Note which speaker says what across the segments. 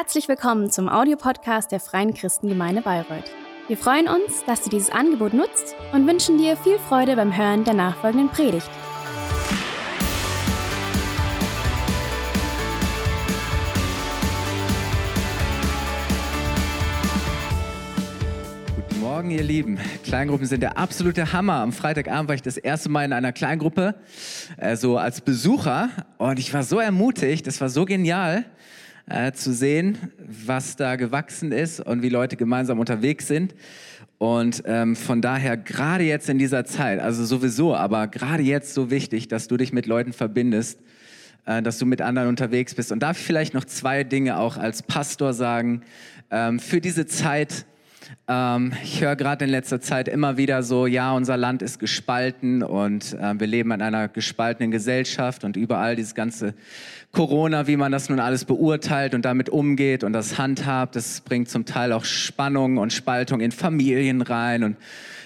Speaker 1: Herzlich willkommen zum Audiopodcast der Freien Christengemeinde Bayreuth. Wir freuen uns, dass du dieses Angebot nutzt und wünschen dir viel Freude beim Hören der nachfolgenden Predigt.
Speaker 2: Guten Morgen, ihr Lieben. Kleingruppen sind der absolute Hammer. Am Freitagabend war ich das erste Mal in einer Kleingruppe, äh, so als Besucher. Und ich war so ermutigt, das war so genial äh, zu sehen, was da gewachsen ist und wie Leute gemeinsam unterwegs sind. Und ähm, von daher gerade jetzt in dieser Zeit, also sowieso, aber gerade jetzt so wichtig, dass du dich mit Leuten verbindest, äh, dass du mit anderen unterwegs bist. Und darf ich vielleicht noch zwei Dinge auch als Pastor sagen ähm, für diese Zeit, ähm, ich höre gerade in letzter Zeit immer wieder so, ja, unser Land ist gespalten und äh, wir leben in einer gespaltenen Gesellschaft und überall dieses ganze Corona, wie man das nun alles beurteilt und damit umgeht und das handhabt, das bringt zum Teil auch Spannung und Spaltung in Familien rein und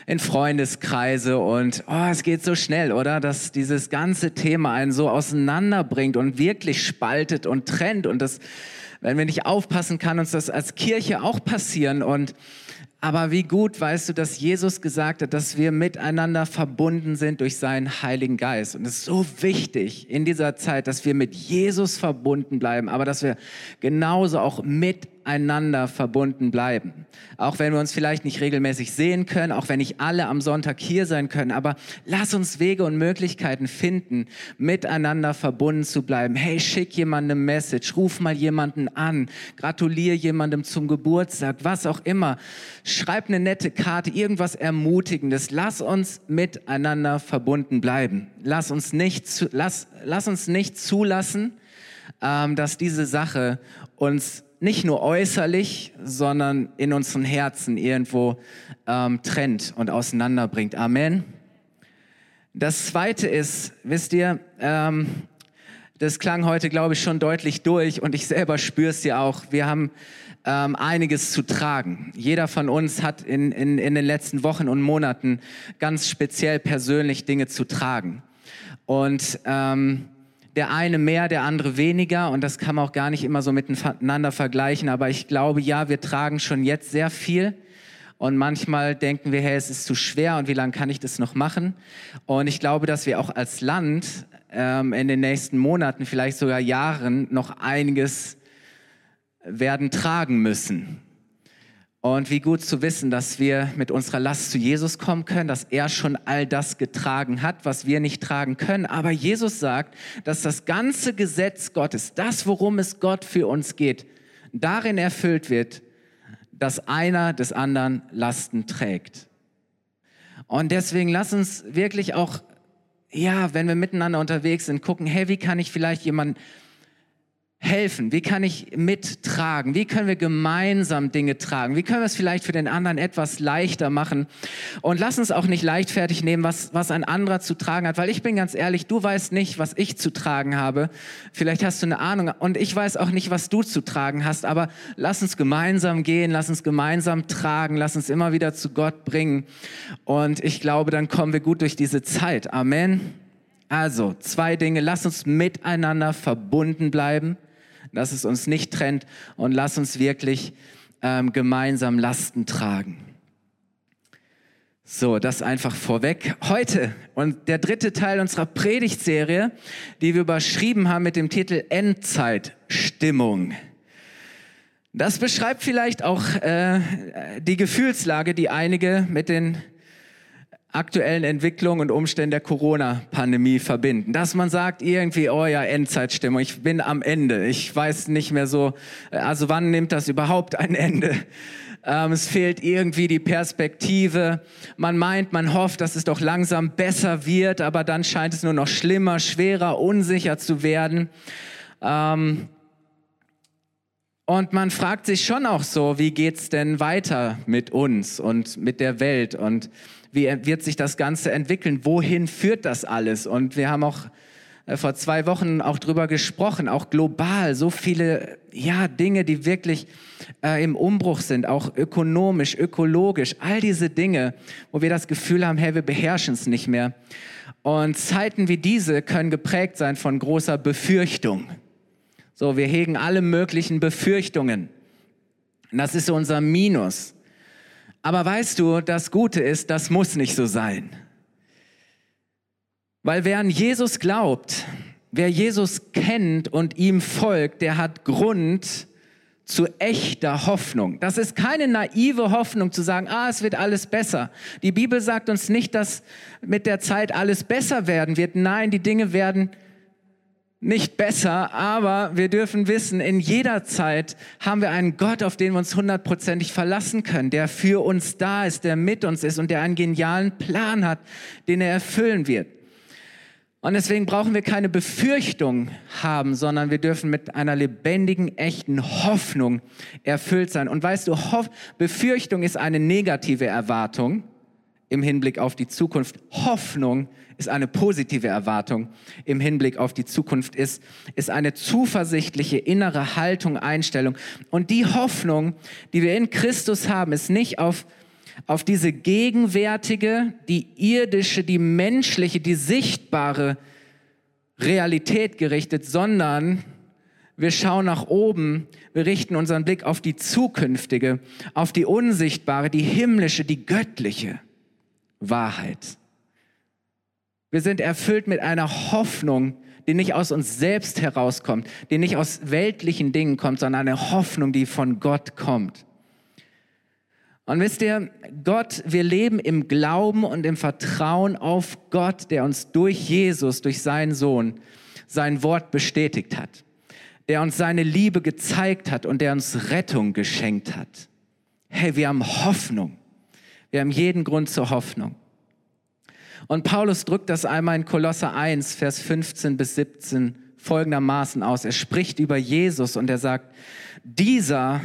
Speaker 2: in Freundeskreise und oh, es geht so schnell, oder? Dass dieses ganze Thema einen so auseinanderbringt und wirklich spaltet und trennt und das, wenn wir nicht aufpassen, kann uns das als Kirche auch passieren und aber wie gut weißt du, dass Jesus gesagt hat, dass wir miteinander verbunden sind durch seinen Heiligen Geist. Und es ist so wichtig in dieser Zeit, dass wir mit Jesus verbunden bleiben, aber dass wir genauso auch mit miteinander verbunden bleiben. Auch wenn wir uns vielleicht nicht regelmäßig sehen können, auch wenn nicht alle am Sonntag hier sein können, aber lass uns Wege und Möglichkeiten finden, miteinander verbunden zu bleiben. Hey, schick jemandem eine Message, ruf mal jemanden an, gratulier jemandem zum Geburtstag, was auch immer. Schreib eine nette Karte, irgendwas Ermutigendes. Lass uns miteinander verbunden bleiben. Lass uns nicht, zu, lass, lass uns nicht zulassen, ähm, dass diese Sache uns nicht nur äußerlich, sondern in unseren Herzen irgendwo ähm, trennt und auseinanderbringt. Amen. Das Zweite ist, wisst ihr, ähm, das klang heute, glaube ich, schon deutlich durch und ich selber spüre es ja auch. Wir haben ähm, einiges zu tragen. Jeder von uns hat in, in, in den letzten Wochen und Monaten ganz speziell persönlich Dinge zu tragen. Und ähm, der eine mehr, der andere weniger und das kann man auch gar nicht immer so miteinander vergleichen, aber ich glaube, ja, wir tragen schon jetzt sehr viel und manchmal denken wir, hey, es ist zu schwer und wie lange kann ich das noch machen? Und ich glaube, dass wir auch als Land ähm, in den nächsten Monaten, vielleicht sogar Jahren noch einiges werden tragen müssen. Und wie gut zu wissen, dass wir mit unserer Last zu Jesus kommen können, dass er schon all das getragen hat, was wir nicht tragen können. Aber Jesus sagt, dass das ganze Gesetz Gottes, das, worum es Gott für uns geht, darin erfüllt wird, dass einer des anderen Lasten trägt. Und deswegen lass uns wirklich auch, ja, wenn wir miteinander unterwegs sind, gucken, hey, wie kann ich vielleicht jemanden helfen? Wie kann ich mittragen? Wie können wir gemeinsam Dinge tragen? Wie können wir es vielleicht für den anderen etwas leichter machen? Und lass uns auch nicht leichtfertig nehmen, was, was ein anderer zu tragen hat, weil ich bin ganz ehrlich, du weißt nicht, was ich zu tragen habe. Vielleicht hast du eine Ahnung und ich weiß auch nicht, was du zu tragen hast, aber lass uns gemeinsam gehen, lass uns gemeinsam tragen, lass uns immer wieder zu Gott bringen. Und ich glaube, dann kommen wir gut durch diese Zeit. Amen. Also, zwei Dinge. Lass uns miteinander verbunden bleiben dass es uns nicht trennt und lass uns wirklich ähm, gemeinsam Lasten tragen. So, das einfach vorweg. Heute und der dritte Teil unserer Predigtserie, die wir überschrieben haben mit dem Titel Endzeitstimmung. Das beschreibt vielleicht auch äh, die Gefühlslage, die einige mit den aktuellen Entwicklungen und Umständen der Corona-Pandemie verbinden. Dass man sagt irgendwie, oh ja, Endzeitstimmung, ich bin am Ende. Ich weiß nicht mehr so, also wann nimmt das überhaupt ein Ende? Ähm, es fehlt irgendwie die Perspektive. Man meint, man hofft, dass es doch langsam besser wird, aber dann scheint es nur noch schlimmer, schwerer, unsicher zu werden. Ähm, und man fragt sich schon auch so, wie geht's denn weiter mit uns und mit der Welt und wie wird sich das Ganze entwickeln? Wohin führt das alles? Und wir haben auch äh, vor zwei Wochen auch drüber gesprochen, auch global, so viele ja, Dinge, die wirklich äh, im Umbruch sind, auch ökonomisch, ökologisch, all diese Dinge, wo wir das Gefühl haben, hey, wir beherrschen es nicht mehr. Und Zeiten wie diese können geprägt sein von großer Befürchtung. So, wir hegen alle möglichen Befürchtungen. Das ist unser Minus. Aber weißt du, das Gute ist, das muss nicht so sein. Weil wer an Jesus glaubt, wer Jesus kennt und ihm folgt, der hat Grund zu echter Hoffnung. Das ist keine naive Hoffnung zu sagen, ah, es wird alles besser. Die Bibel sagt uns nicht, dass mit der Zeit alles besser werden wird. Nein, die Dinge werden nicht besser, aber wir dürfen wissen, in jeder Zeit haben wir einen Gott, auf den wir uns hundertprozentig verlassen können, der für uns da ist, der mit uns ist und der einen genialen Plan hat, den er erfüllen wird. Und deswegen brauchen wir keine Befürchtung haben, sondern wir dürfen mit einer lebendigen, echten Hoffnung erfüllt sein. Und weißt du, Hoff Befürchtung ist eine negative Erwartung im Hinblick auf die Zukunft. Hoffnung ist eine positive Erwartung im Hinblick auf die Zukunft, ist, ist eine zuversichtliche innere Haltung, Einstellung. Und die Hoffnung, die wir in Christus haben, ist nicht auf, auf diese gegenwärtige, die irdische, die menschliche, die sichtbare Realität gerichtet, sondern wir schauen nach oben, wir richten unseren Blick auf die zukünftige, auf die unsichtbare, die himmlische, die göttliche Wahrheit. Wir sind erfüllt mit einer Hoffnung, die nicht aus uns selbst herauskommt, die nicht aus weltlichen Dingen kommt, sondern eine Hoffnung, die von Gott kommt. Und wisst ihr, Gott, wir leben im Glauben und im Vertrauen auf Gott, der uns durch Jesus, durch seinen Sohn, sein Wort bestätigt hat, der uns seine Liebe gezeigt hat und der uns Rettung geschenkt hat. Hey, wir haben Hoffnung. Wir haben jeden Grund zur Hoffnung. Und Paulus drückt das einmal in Kolosser 1, Vers 15 bis 17 folgendermaßen aus. Er spricht über Jesus und er sagt, dieser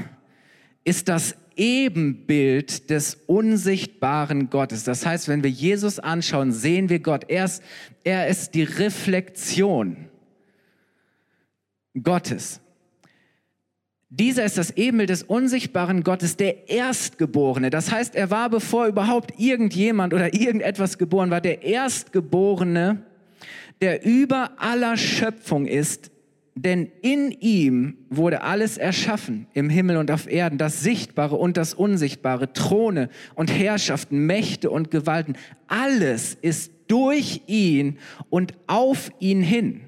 Speaker 2: ist das Ebenbild des unsichtbaren Gottes. Das heißt, wenn wir Jesus anschauen, sehen wir Gott. Er ist, er ist die Reflexion Gottes. Dieser ist das Ebenbild des unsichtbaren Gottes, der Erstgeborene. Das heißt, er war, bevor überhaupt irgendjemand oder irgendetwas geboren war, der Erstgeborene, der über aller Schöpfung ist. Denn in ihm wurde alles erschaffen, im Himmel und auf Erden, das Sichtbare und das Unsichtbare, Throne und Herrschaften, Mächte und Gewalten. Alles ist durch ihn und auf ihn hin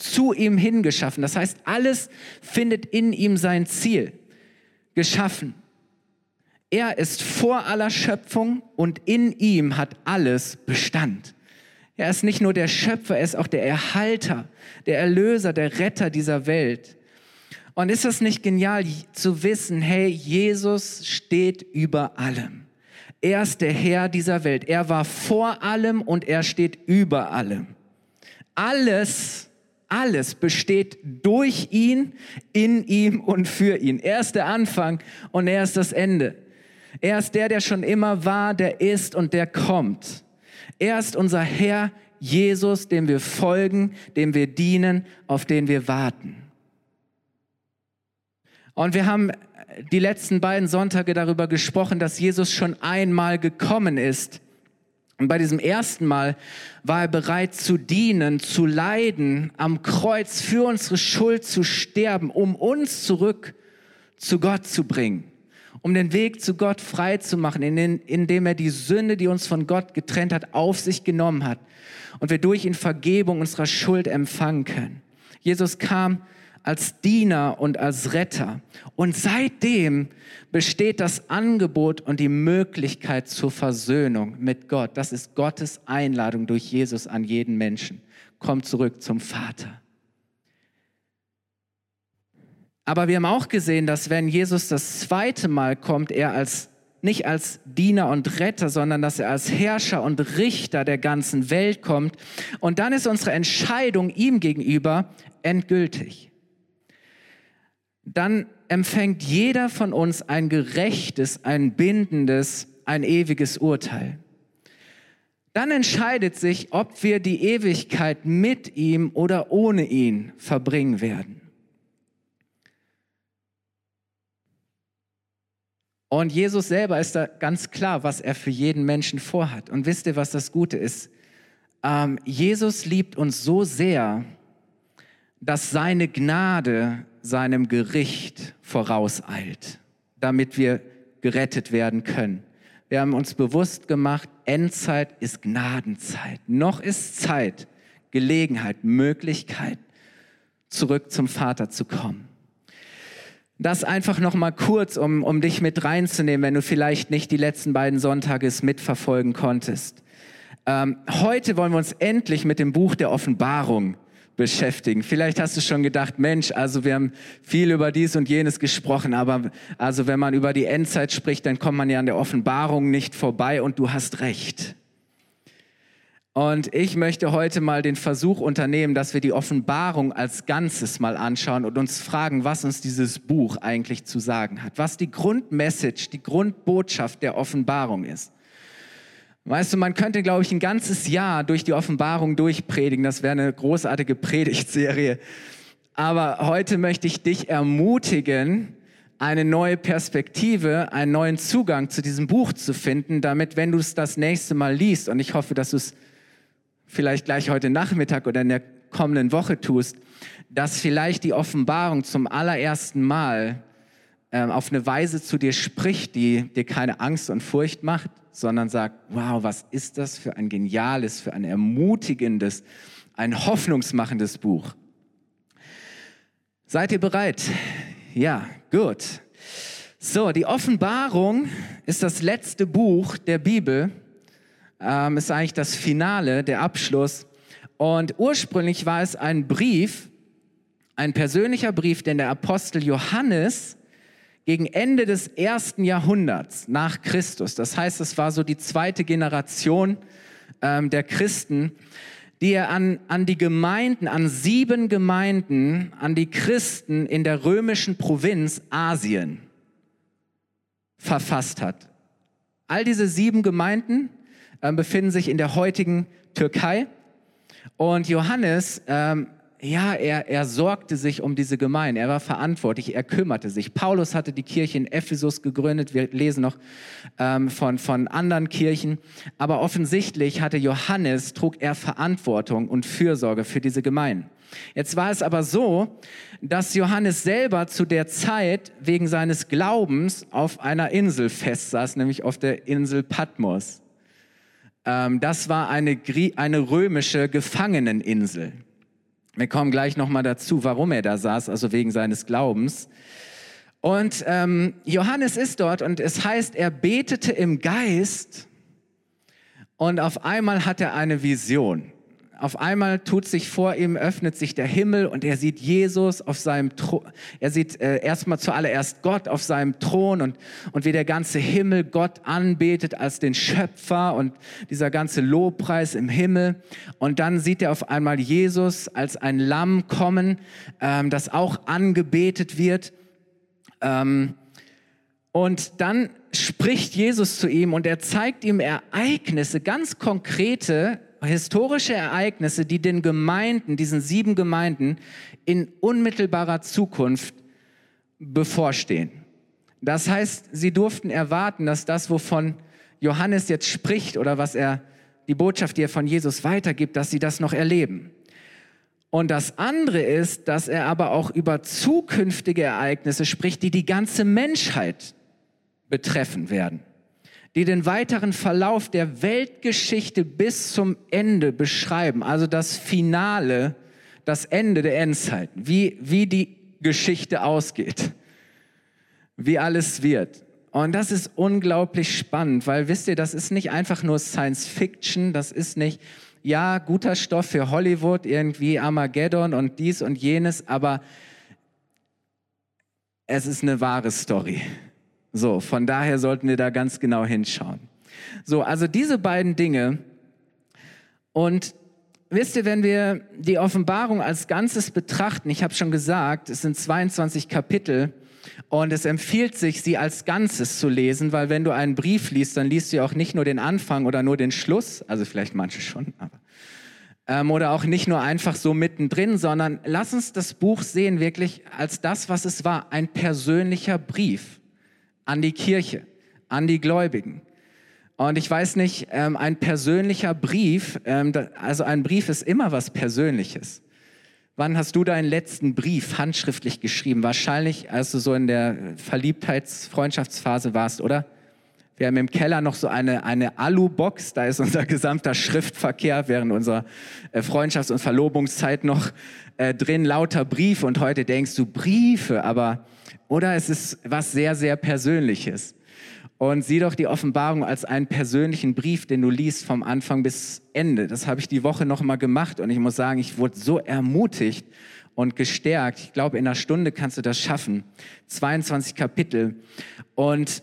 Speaker 2: zu ihm hingeschaffen. Das heißt, alles findet in ihm sein Ziel geschaffen. Er ist vor aller Schöpfung und in ihm hat alles Bestand. Er ist nicht nur der Schöpfer, er ist auch der Erhalter, der Erlöser, der Retter dieser Welt. Und ist das nicht genial zu wissen, hey, Jesus steht über allem. Er ist der Herr dieser Welt. Er war vor allem und er steht über allem. Alles alles besteht durch ihn, in ihm und für ihn. Er ist der Anfang und er ist das Ende. Er ist der, der schon immer war, der ist und der kommt. Er ist unser Herr Jesus, dem wir folgen, dem wir dienen, auf den wir warten. Und wir haben die letzten beiden Sonntage darüber gesprochen, dass Jesus schon einmal gekommen ist und bei diesem ersten Mal war er bereit zu dienen, zu leiden, am Kreuz für unsere Schuld zu sterben, um uns zurück zu Gott zu bringen, um den Weg zu Gott frei zu machen, indem er die Sünde, die uns von Gott getrennt hat, auf sich genommen hat und wir durch ihn Vergebung unserer Schuld empfangen können. Jesus kam als Diener und als Retter. Und seitdem besteht das Angebot und die Möglichkeit zur Versöhnung mit Gott. Das ist Gottes Einladung durch Jesus an jeden Menschen. Komm zurück zum Vater. Aber wir haben auch gesehen, dass wenn Jesus das zweite Mal kommt, er als nicht als Diener und Retter, sondern dass er als Herrscher und Richter der ganzen Welt kommt. Und dann ist unsere Entscheidung ihm gegenüber endgültig dann empfängt jeder von uns ein gerechtes, ein bindendes, ein ewiges Urteil. Dann entscheidet sich, ob wir die Ewigkeit mit ihm oder ohne ihn verbringen werden. Und Jesus selber ist da ganz klar, was er für jeden Menschen vorhat. Und wisst ihr, was das Gute ist? Ähm, Jesus liebt uns so sehr, dass seine Gnade seinem Gericht vorauseilt, damit wir gerettet werden können. Wir haben uns bewusst gemacht, Endzeit ist Gnadenzeit. Noch ist Zeit, Gelegenheit, Möglichkeit, zurück zum Vater zu kommen. Das einfach noch mal kurz, um, um dich mit reinzunehmen, wenn du vielleicht nicht die letzten beiden Sonntage mitverfolgen konntest. Ähm, heute wollen wir uns endlich mit dem Buch der Offenbarung beschäftigen. Vielleicht hast du schon gedacht, Mensch, also wir haben viel über dies und jenes gesprochen, aber also wenn man über die Endzeit spricht, dann kommt man ja an der Offenbarung nicht vorbei und du hast recht. Und ich möchte heute mal den Versuch unternehmen, dass wir die Offenbarung als Ganzes mal anschauen und uns fragen, was uns dieses Buch eigentlich zu sagen hat, was die Grundmessage, die Grundbotschaft der Offenbarung ist. Weißt du, man könnte, glaube ich, ein ganzes Jahr durch die Offenbarung durchpredigen. Das wäre eine großartige Predigtserie. Aber heute möchte ich dich ermutigen, eine neue Perspektive, einen neuen Zugang zu diesem Buch zu finden, damit, wenn du es das nächste Mal liest, und ich hoffe, dass du es vielleicht gleich heute Nachmittag oder in der kommenden Woche tust, dass vielleicht die Offenbarung zum allerersten Mal ähm, auf eine Weise zu dir spricht, die dir keine Angst und Furcht macht, sondern sagt, wow, was ist das für ein geniales, für ein ermutigendes, ein hoffnungsmachendes Buch. Seid ihr bereit? Ja, gut. So, die Offenbarung ist das letzte Buch der Bibel, ähm, ist eigentlich das Finale, der Abschluss. Und ursprünglich war es ein Brief, ein persönlicher Brief, den der Apostel Johannes gegen Ende des ersten Jahrhunderts nach Christus, das heißt, es war so die zweite Generation ähm, der Christen, die er an, an die Gemeinden, an sieben Gemeinden, an die Christen in der römischen Provinz Asien verfasst hat. All diese sieben Gemeinden äh, befinden sich in der heutigen Türkei. Und Johannes ähm, ja, er, er sorgte sich um diese Gemeinde, er war verantwortlich, er kümmerte sich. Paulus hatte die Kirche in Ephesus gegründet, wir lesen noch ähm, von, von anderen Kirchen, aber offensichtlich hatte Johannes, trug er Verantwortung und Fürsorge für diese Gemeinden. Jetzt war es aber so, dass Johannes selber zu der Zeit wegen seines Glaubens auf einer Insel festsaß, nämlich auf der Insel Patmos. Ähm, das war eine, eine römische Gefangeneninsel. Wir kommen gleich nochmal dazu, warum er da saß, also wegen seines Glaubens. Und ähm, Johannes ist dort und es heißt, er betete im Geist und auf einmal hat er eine Vision. Auf einmal tut sich vor ihm, öffnet sich der Himmel und er sieht Jesus auf seinem Thron. Er sieht äh, erstmal zuallererst Gott auf seinem Thron und, und wie der ganze Himmel Gott anbetet als den Schöpfer und dieser ganze Lobpreis im Himmel. Und dann sieht er auf einmal Jesus als ein Lamm kommen, ähm, das auch angebetet wird. Ähm, und dann spricht Jesus zu ihm und er zeigt ihm Ereignisse, ganz konkrete historische Ereignisse, die den Gemeinden, diesen sieben Gemeinden in unmittelbarer Zukunft bevorstehen. Das heißt, sie durften erwarten, dass das, wovon Johannes jetzt spricht oder was er, die Botschaft, die er von Jesus weitergibt, dass sie das noch erleben. Und das andere ist, dass er aber auch über zukünftige Ereignisse spricht, die die ganze Menschheit betreffen werden die den weiteren Verlauf der Weltgeschichte bis zum Ende beschreiben, also das Finale, das Ende der Endzeiten, wie, wie die Geschichte ausgeht, wie alles wird. Und das ist unglaublich spannend, weil wisst ihr, das ist nicht einfach nur Science Fiction, das ist nicht, ja, guter Stoff für Hollywood, irgendwie Armageddon und dies und jenes, aber es ist eine wahre Story. So, von daher sollten wir da ganz genau hinschauen. So, also diese beiden Dinge. Und wisst ihr, wenn wir die Offenbarung als Ganzes betrachten, ich habe schon gesagt, es sind 22 Kapitel und es empfiehlt sich, sie als Ganzes zu lesen, weil wenn du einen Brief liest, dann liest du auch nicht nur den Anfang oder nur den Schluss, also vielleicht manche schon, aber ähm, oder auch nicht nur einfach so mittendrin, sondern lass uns das Buch sehen wirklich als das, was es war, ein persönlicher Brief an die Kirche, an die Gläubigen. Und ich weiß nicht, ähm, ein persönlicher Brief, ähm, da, also ein Brief ist immer was Persönliches. Wann hast du deinen letzten Brief handschriftlich geschrieben? Wahrscheinlich, als du so in der Verliebtheits-Freundschaftsphase warst, oder? Wir haben im Keller noch so eine, eine Alu-Box, da ist unser gesamter Schriftverkehr während unserer äh, Freundschafts- und Verlobungszeit noch äh, drin, lauter Briefe. Und heute denkst du Briefe, aber, oder es ist was sehr, sehr Persönliches. Und sieh doch die Offenbarung als einen persönlichen Brief, den du liest vom Anfang bis Ende. Das habe ich die Woche noch mal gemacht und ich muss sagen, ich wurde so ermutigt und gestärkt. Ich glaube, in einer Stunde kannst du das schaffen. 22 Kapitel. Und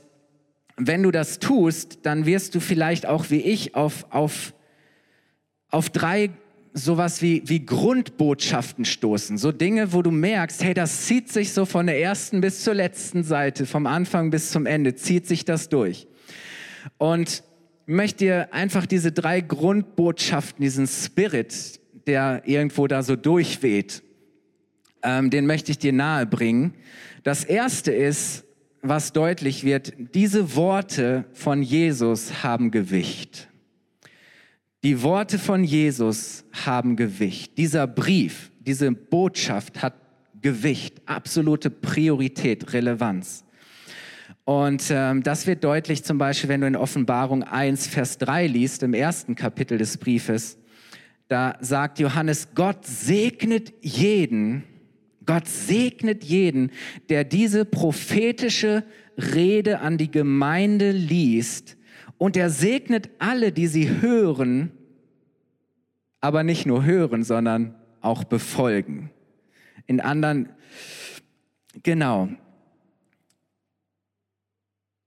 Speaker 2: wenn du das tust, dann wirst du vielleicht auch wie ich auf, auf, auf drei sowas wie, wie Grundbotschaften stoßen. So Dinge, wo du merkst, hey, das zieht sich so von der ersten bis zur letzten Seite, vom Anfang bis zum Ende, zieht sich das durch. Und ich möchte dir einfach diese drei Grundbotschaften, diesen Spirit, der irgendwo da so durchweht, ähm, den möchte ich dir nahe bringen. Das erste ist, was deutlich wird, diese Worte von Jesus haben Gewicht. Die Worte von Jesus haben Gewicht. Dieser Brief, diese Botschaft hat Gewicht, absolute Priorität, Relevanz. Und ähm, das wird deutlich zum Beispiel, wenn du in Offenbarung 1, Vers 3 liest, im ersten Kapitel des Briefes. Da sagt Johannes, Gott segnet jeden, Gott segnet jeden, der diese prophetische Rede an die Gemeinde liest und er segnet alle, die sie hören, aber nicht nur hören, sondern auch befolgen. In anderen, genau.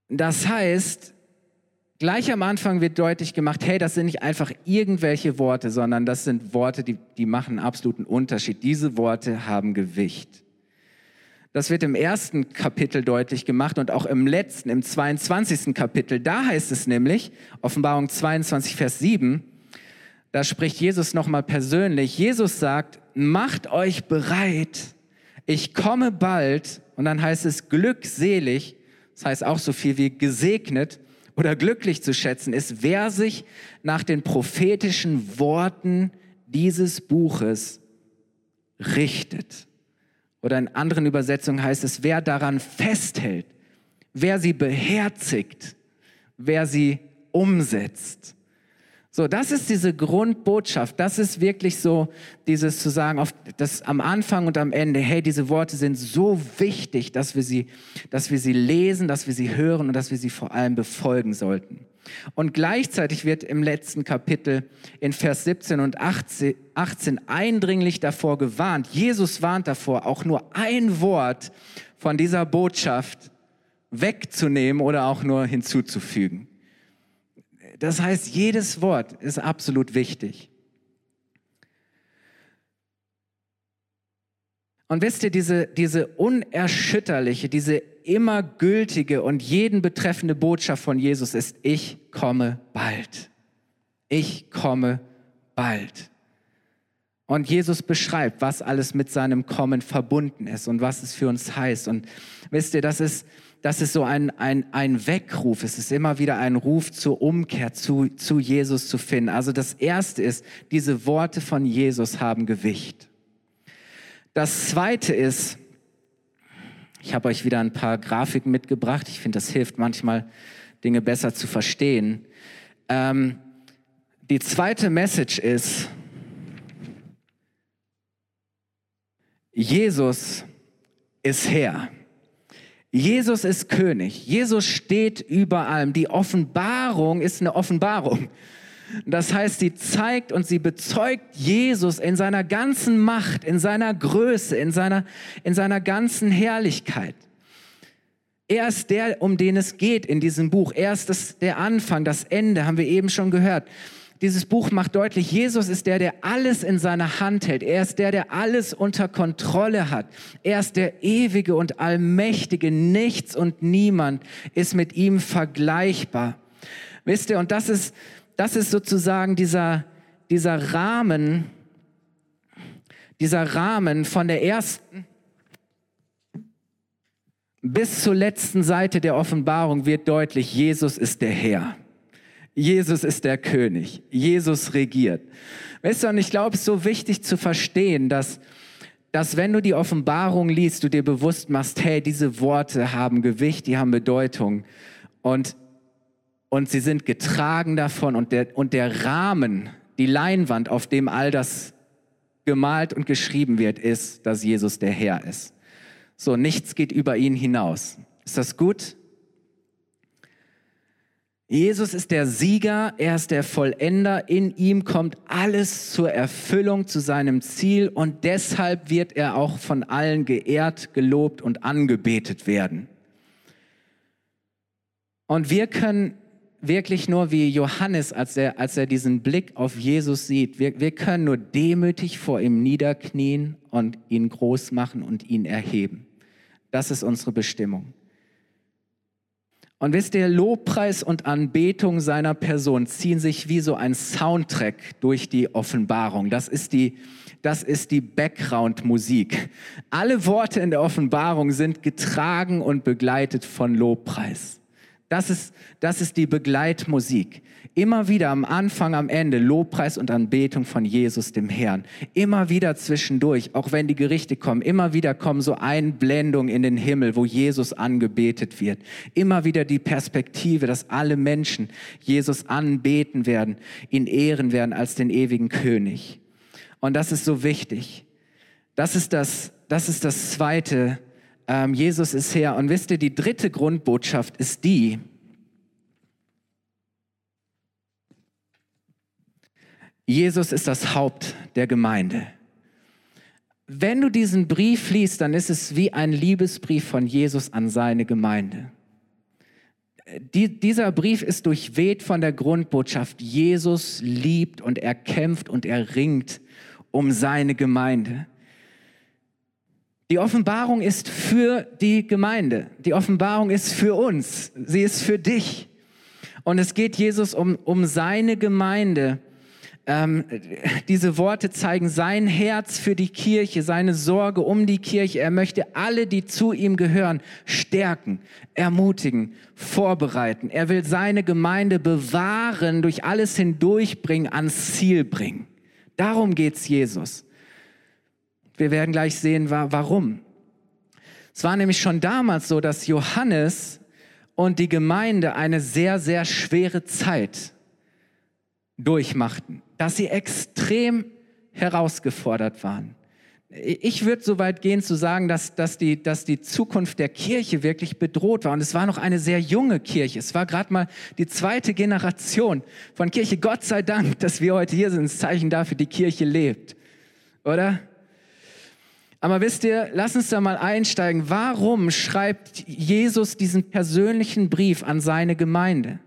Speaker 2: Das heißt, gleich am Anfang wird deutlich gemacht, hey, das sind nicht einfach irgendwelche Worte, sondern das sind Worte, die, die machen einen absoluten Unterschied. Diese Worte haben Gewicht. Das wird im ersten Kapitel deutlich gemacht und auch im letzten, im 22. Kapitel. Da heißt es nämlich, Offenbarung 22, Vers 7, da spricht Jesus nochmal persönlich. Jesus sagt, macht euch bereit, ich komme bald. Und dann heißt es glückselig, das heißt auch so viel wie gesegnet oder glücklich zu schätzen ist, wer sich nach den prophetischen Worten dieses Buches richtet. Oder in anderen Übersetzungen heißt es, wer daran festhält, wer sie beherzigt, wer sie umsetzt. So, das ist diese Grundbotschaft. Das ist wirklich so, dieses zu sagen, auf das am Anfang und am Ende, hey, diese Worte sind so wichtig, dass wir sie, dass wir sie lesen, dass wir sie hören und dass wir sie vor allem befolgen sollten. Und gleichzeitig wird im letzten Kapitel in Vers 17 und 18, 18 eindringlich davor gewarnt. Jesus warnt davor, auch nur ein Wort von dieser Botschaft wegzunehmen oder auch nur hinzuzufügen. Das heißt, jedes Wort ist absolut wichtig. Und wisst ihr, diese, diese unerschütterliche, diese immer gültige und jeden betreffende Botschaft von Jesus ist, ich komme bald. Ich komme bald. Und Jesus beschreibt, was alles mit seinem Kommen verbunden ist und was es für uns heißt. Und wisst ihr, das ist, das ist so ein, ein, ein Weckruf. Es ist immer wieder ein Ruf zur Umkehr zu, zu Jesus zu finden. Also das Erste ist, diese Worte von Jesus haben Gewicht. Das Zweite ist, ich habe euch wieder ein paar Grafiken mitgebracht. Ich finde, das hilft manchmal, Dinge besser zu verstehen. Ähm, die zweite Message ist, Jesus ist Herr. Jesus ist König. Jesus steht über allem. Die Offenbarung ist eine Offenbarung. Das heißt, sie zeigt und sie bezeugt Jesus in seiner ganzen Macht, in seiner Größe, in seiner, in seiner ganzen Herrlichkeit. Er ist der, um den es geht in diesem Buch. Er ist das, der Anfang, das Ende, haben wir eben schon gehört. Dieses Buch macht deutlich, Jesus ist der, der alles in seiner Hand hält. Er ist der, der alles unter Kontrolle hat. Er ist der ewige und allmächtige. Nichts und niemand ist mit ihm vergleichbar. Wisst ihr, und das ist, das ist sozusagen dieser, dieser Rahmen, dieser Rahmen von der ersten bis zur letzten Seite der Offenbarung wird deutlich, Jesus ist der Herr. Jesus ist der König. Jesus regiert. Weißt du, und ich glaube, es ist so wichtig zu verstehen, dass, dass wenn du die Offenbarung liest, du dir bewusst machst, hey, diese Worte haben Gewicht, die haben Bedeutung und, und sie sind getragen davon und der, und der Rahmen, die Leinwand, auf dem all das gemalt und geschrieben wird, ist, dass Jesus der Herr ist. So, nichts geht über ihn hinaus. Ist das gut? Jesus ist der Sieger, er ist der Vollender, in ihm kommt alles zur Erfüllung, zu seinem Ziel und deshalb wird er auch von allen geehrt, gelobt und angebetet werden. Und wir können wirklich nur wie Johannes, als er, als er diesen Blick auf Jesus sieht, wir, wir können nur demütig vor ihm niederknien und ihn groß machen und ihn erheben. Das ist unsere Bestimmung. Und wisst ihr, Lobpreis und Anbetung seiner Person ziehen sich wie so ein Soundtrack durch die Offenbarung. Das ist die, das ist die Background-Musik. Alle Worte in der Offenbarung sind getragen und begleitet von Lobpreis. Das ist, das ist die Begleitmusik. Immer wieder am Anfang, am Ende Lobpreis und Anbetung von Jesus, dem Herrn. Immer wieder zwischendurch, auch wenn die Gerichte kommen, immer wieder kommen so Einblendungen in den Himmel, wo Jesus angebetet wird. Immer wieder die Perspektive, dass alle Menschen Jesus anbeten werden, ihn ehren werden als den ewigen König. Und das ist so wichtig. Das ist das, das ist das zweite ähm, Jesus ist Herr. Und wisst ihr, die dritte Grundbotschaft ist die, Jesus ist das Haupt der Gemeinde. Wenn du diesen Brief liest, dann ist es wie ein Liebesbrief von Jesus an seine Gemeinde. Die, dieser Brief ist durchweht von der Grundbotschaft, Jesus liebt und er kämpft und er ringt um seine Gemeinde. Die Offenbarung ist für die Gemeinde. Die Offenbarung ist für uns. Sie ist für dich. Und es geht Jesus um, um seine Gemeinde. Ähm, diese Worte zeigen sein Herz für die Kirche, seine Sorge um die Kirche. Er möchte alle, die zu ihm gehören, stärken, ermutigen, vorbereiten. Er will seine Gemeinde bewahren, durch alles hindurchbringen, ans Ziel bringen. Darum geht's Jesus. Wir werden gleich sehen, warum. Es war nämlich schon damals so, dass Johannes und die Gemeinde eine sehr, sehr schwere Zeit durchmachten, dass sie extrem herausgefordert waren. Ich würde so weit gehen zu sagen, dass, dass, die, dass die Zukunft der Kirche wirklich bedroht war. Und es war noch eine sehr junge Kirche. Es war gerade mal die zweite Generation von Kirche. Gott sei Dank, dass wir heute hier sind. Das Zeichen dafür, die Kirche lebt. Oder? Aber wisst ihr, lass uns da mal einsteigen. Warum schreibt Jesus diesen persönlichen Brief an seine Gemeinde?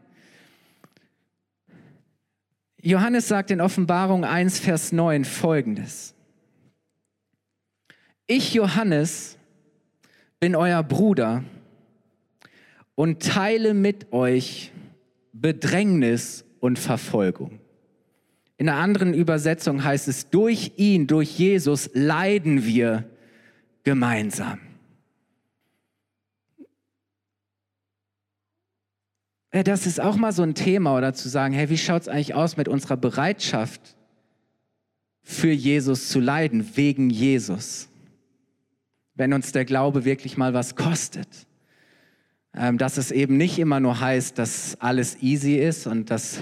Speaker 2: Johannes sagt in Offenbarung 1, Vers 9 folgendes. Ich, Johannes, bin euer Bruder und teile mit euch Bedrängnis und Verfolgung. In einer anderen Übersetzung heißt es, durch ihn, durch Jesus leiden wir gemeinsam. Das ist auch mal so ein Thema oder zu sagen, hey, wie schaut es eigentlich aus mit unserer Bereitschaft für Jesus zu leiden, wegen Jesus? Wenn uns der Glaube wirklich mal was kostet. Ähm, dass es eben nicht immer nur heißt, dass alles easy ist und dass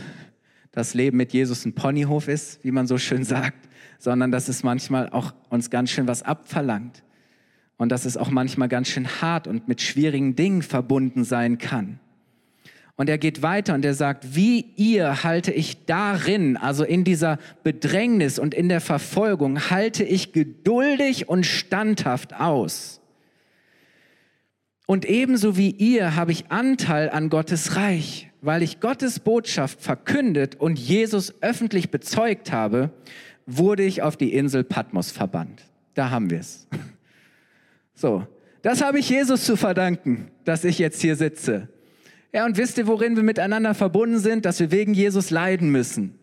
Speaker 2: das Leben mit Jesus ein Ponyhof ist, wie man so schön sagt, sondern dass es manchmal auch uns ganz schön was abverlangt und dass es auch manchmal ganz schön hart und mit schwierigen Dingen verbunden sein kann. Und er geht weiter und er sagt, wie ihr halte ich darin, also in dieser Bedrängnis und in der Verfolgung, halte ich geduldig und standhaft aus. Und ebenso wie ihr habe ich Anteil an Gottes Reich weil ich Gottes Botschaft verkündet und Jesus öffentlich bezeugt habe, wurde ich auf die Insel Patmos verbannt. Da haben wir es. So, das habe ich Jesus zu verdanken, dass ich jetzt hier sitze. Ja, und wisst ihr, worin wir miteinander verbunden sind? Dass wir wegen Jesus leiden müssen.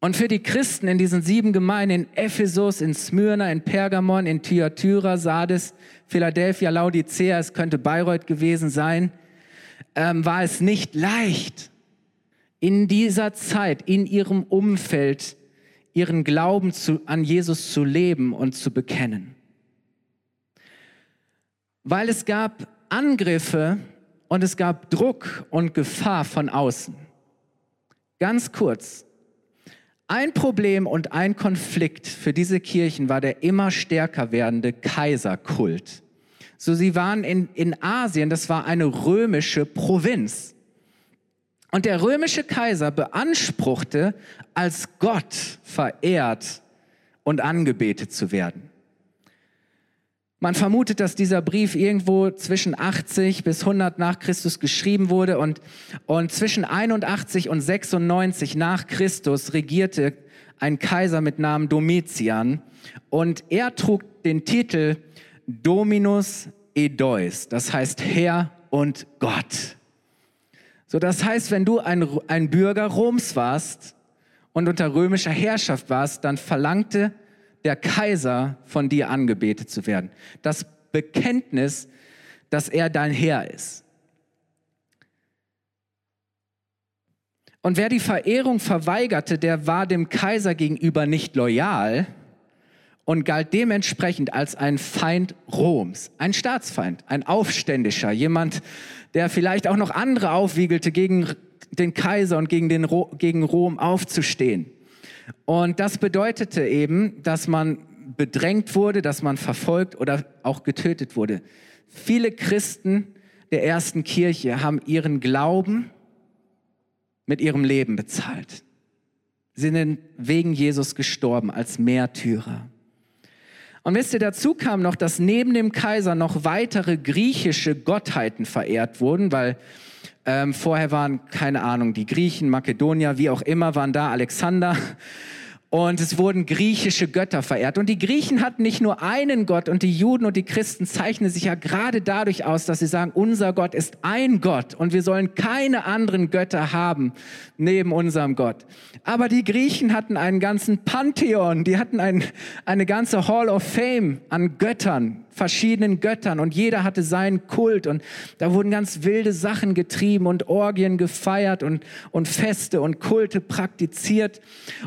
Speaker 2: Und für die Christen in diesen sieben Gemeinden, in Ephesus, in Smyrna, in Pergamon, in Thyatira, Sardis, Philadelphia, Laodicea, es könnte Bayreuth gewesen sein, ähm, war es nicht leicht, in dieser Zeit, in ihrem Umfeld, ihren Glauben zu, an Jesus zu leben und zu bekennen. Weil es gab Angriffe und es gab Druck und Gefahr von außen. Ganz kurz. Ein Problem und ein Konflikt für diese Kirchen war der immer stärker werdende Kaiserkult. So, sie waren in, in Asien, das war eine römische Provinz. Und der römische Kaiser beanspruchte, als Gott verehrt und angebetet zu werden. Man vermutet, dass dieser Brief irgendwo zwischen 80 bis 100 nach Christus geschrieben wurde und, und zwischen 81 und 96 nach Christus regierte ein Kaiser mit Namen Domitian und er trug den Titel Dominus Edeus, das heißt Herr und Gott. So, das heißt, wenn du ein, ein Bürger Roms warst und unter römischer Herrschaft warst, dann verlangte der Kaiser von dir angebetet zu werden. Das Bekenntnis, dass er dein Herr ist. Und wer die Verehrung verweigerte, der war dem Kaiser gegenüber nicht loyal und galt dementsprechend als ein Feind Roms, ein Staatsfeind, ein Aufständischer, jemand, der vielleicht auch noch andere aufwiegelte, gegen den Kaiser und gegen, den, gegen Rom aufzustehen. Und das bedeutete eben, dass man bedrängt wurde, dass man verfolgt oder auch getötet wurde. Viele Christen der ersten Kirche haben ihren Glauben mit ihrem Leben bezahlt. Sie sind wegen Jesus gestorben als Märtyrer. Und wisst ihr, dazu kam noch, dass neben dem Kaiser noch weitere griechische Gottheiten verehrt wurden, weil ähm, vorher waren, keine Ahnung, die Griechen, Makedonier, wie auch immer, waren da, Alexander. Und es wurden griechische Götter verehrt. Und die Griechen hatten nicht nur einen Gott und die Juden und die Christen zeichnen sich ja gerade dadurch aus, dass sie sagen, unser Gott ist ein Gott und wir sollen keine anderen Götter haben neben unserem Gott. Aber die Griechen hatten einen ganzen Pantheon, die hatten ein, eine ganze Hall of Fame an Göttern, verschiedenen Göttern und jeder hatte seinen Kult und da wurden ganz wilde Sachen getrieben und Orgien gefeiert und, und Feste und Kulte praktiziert.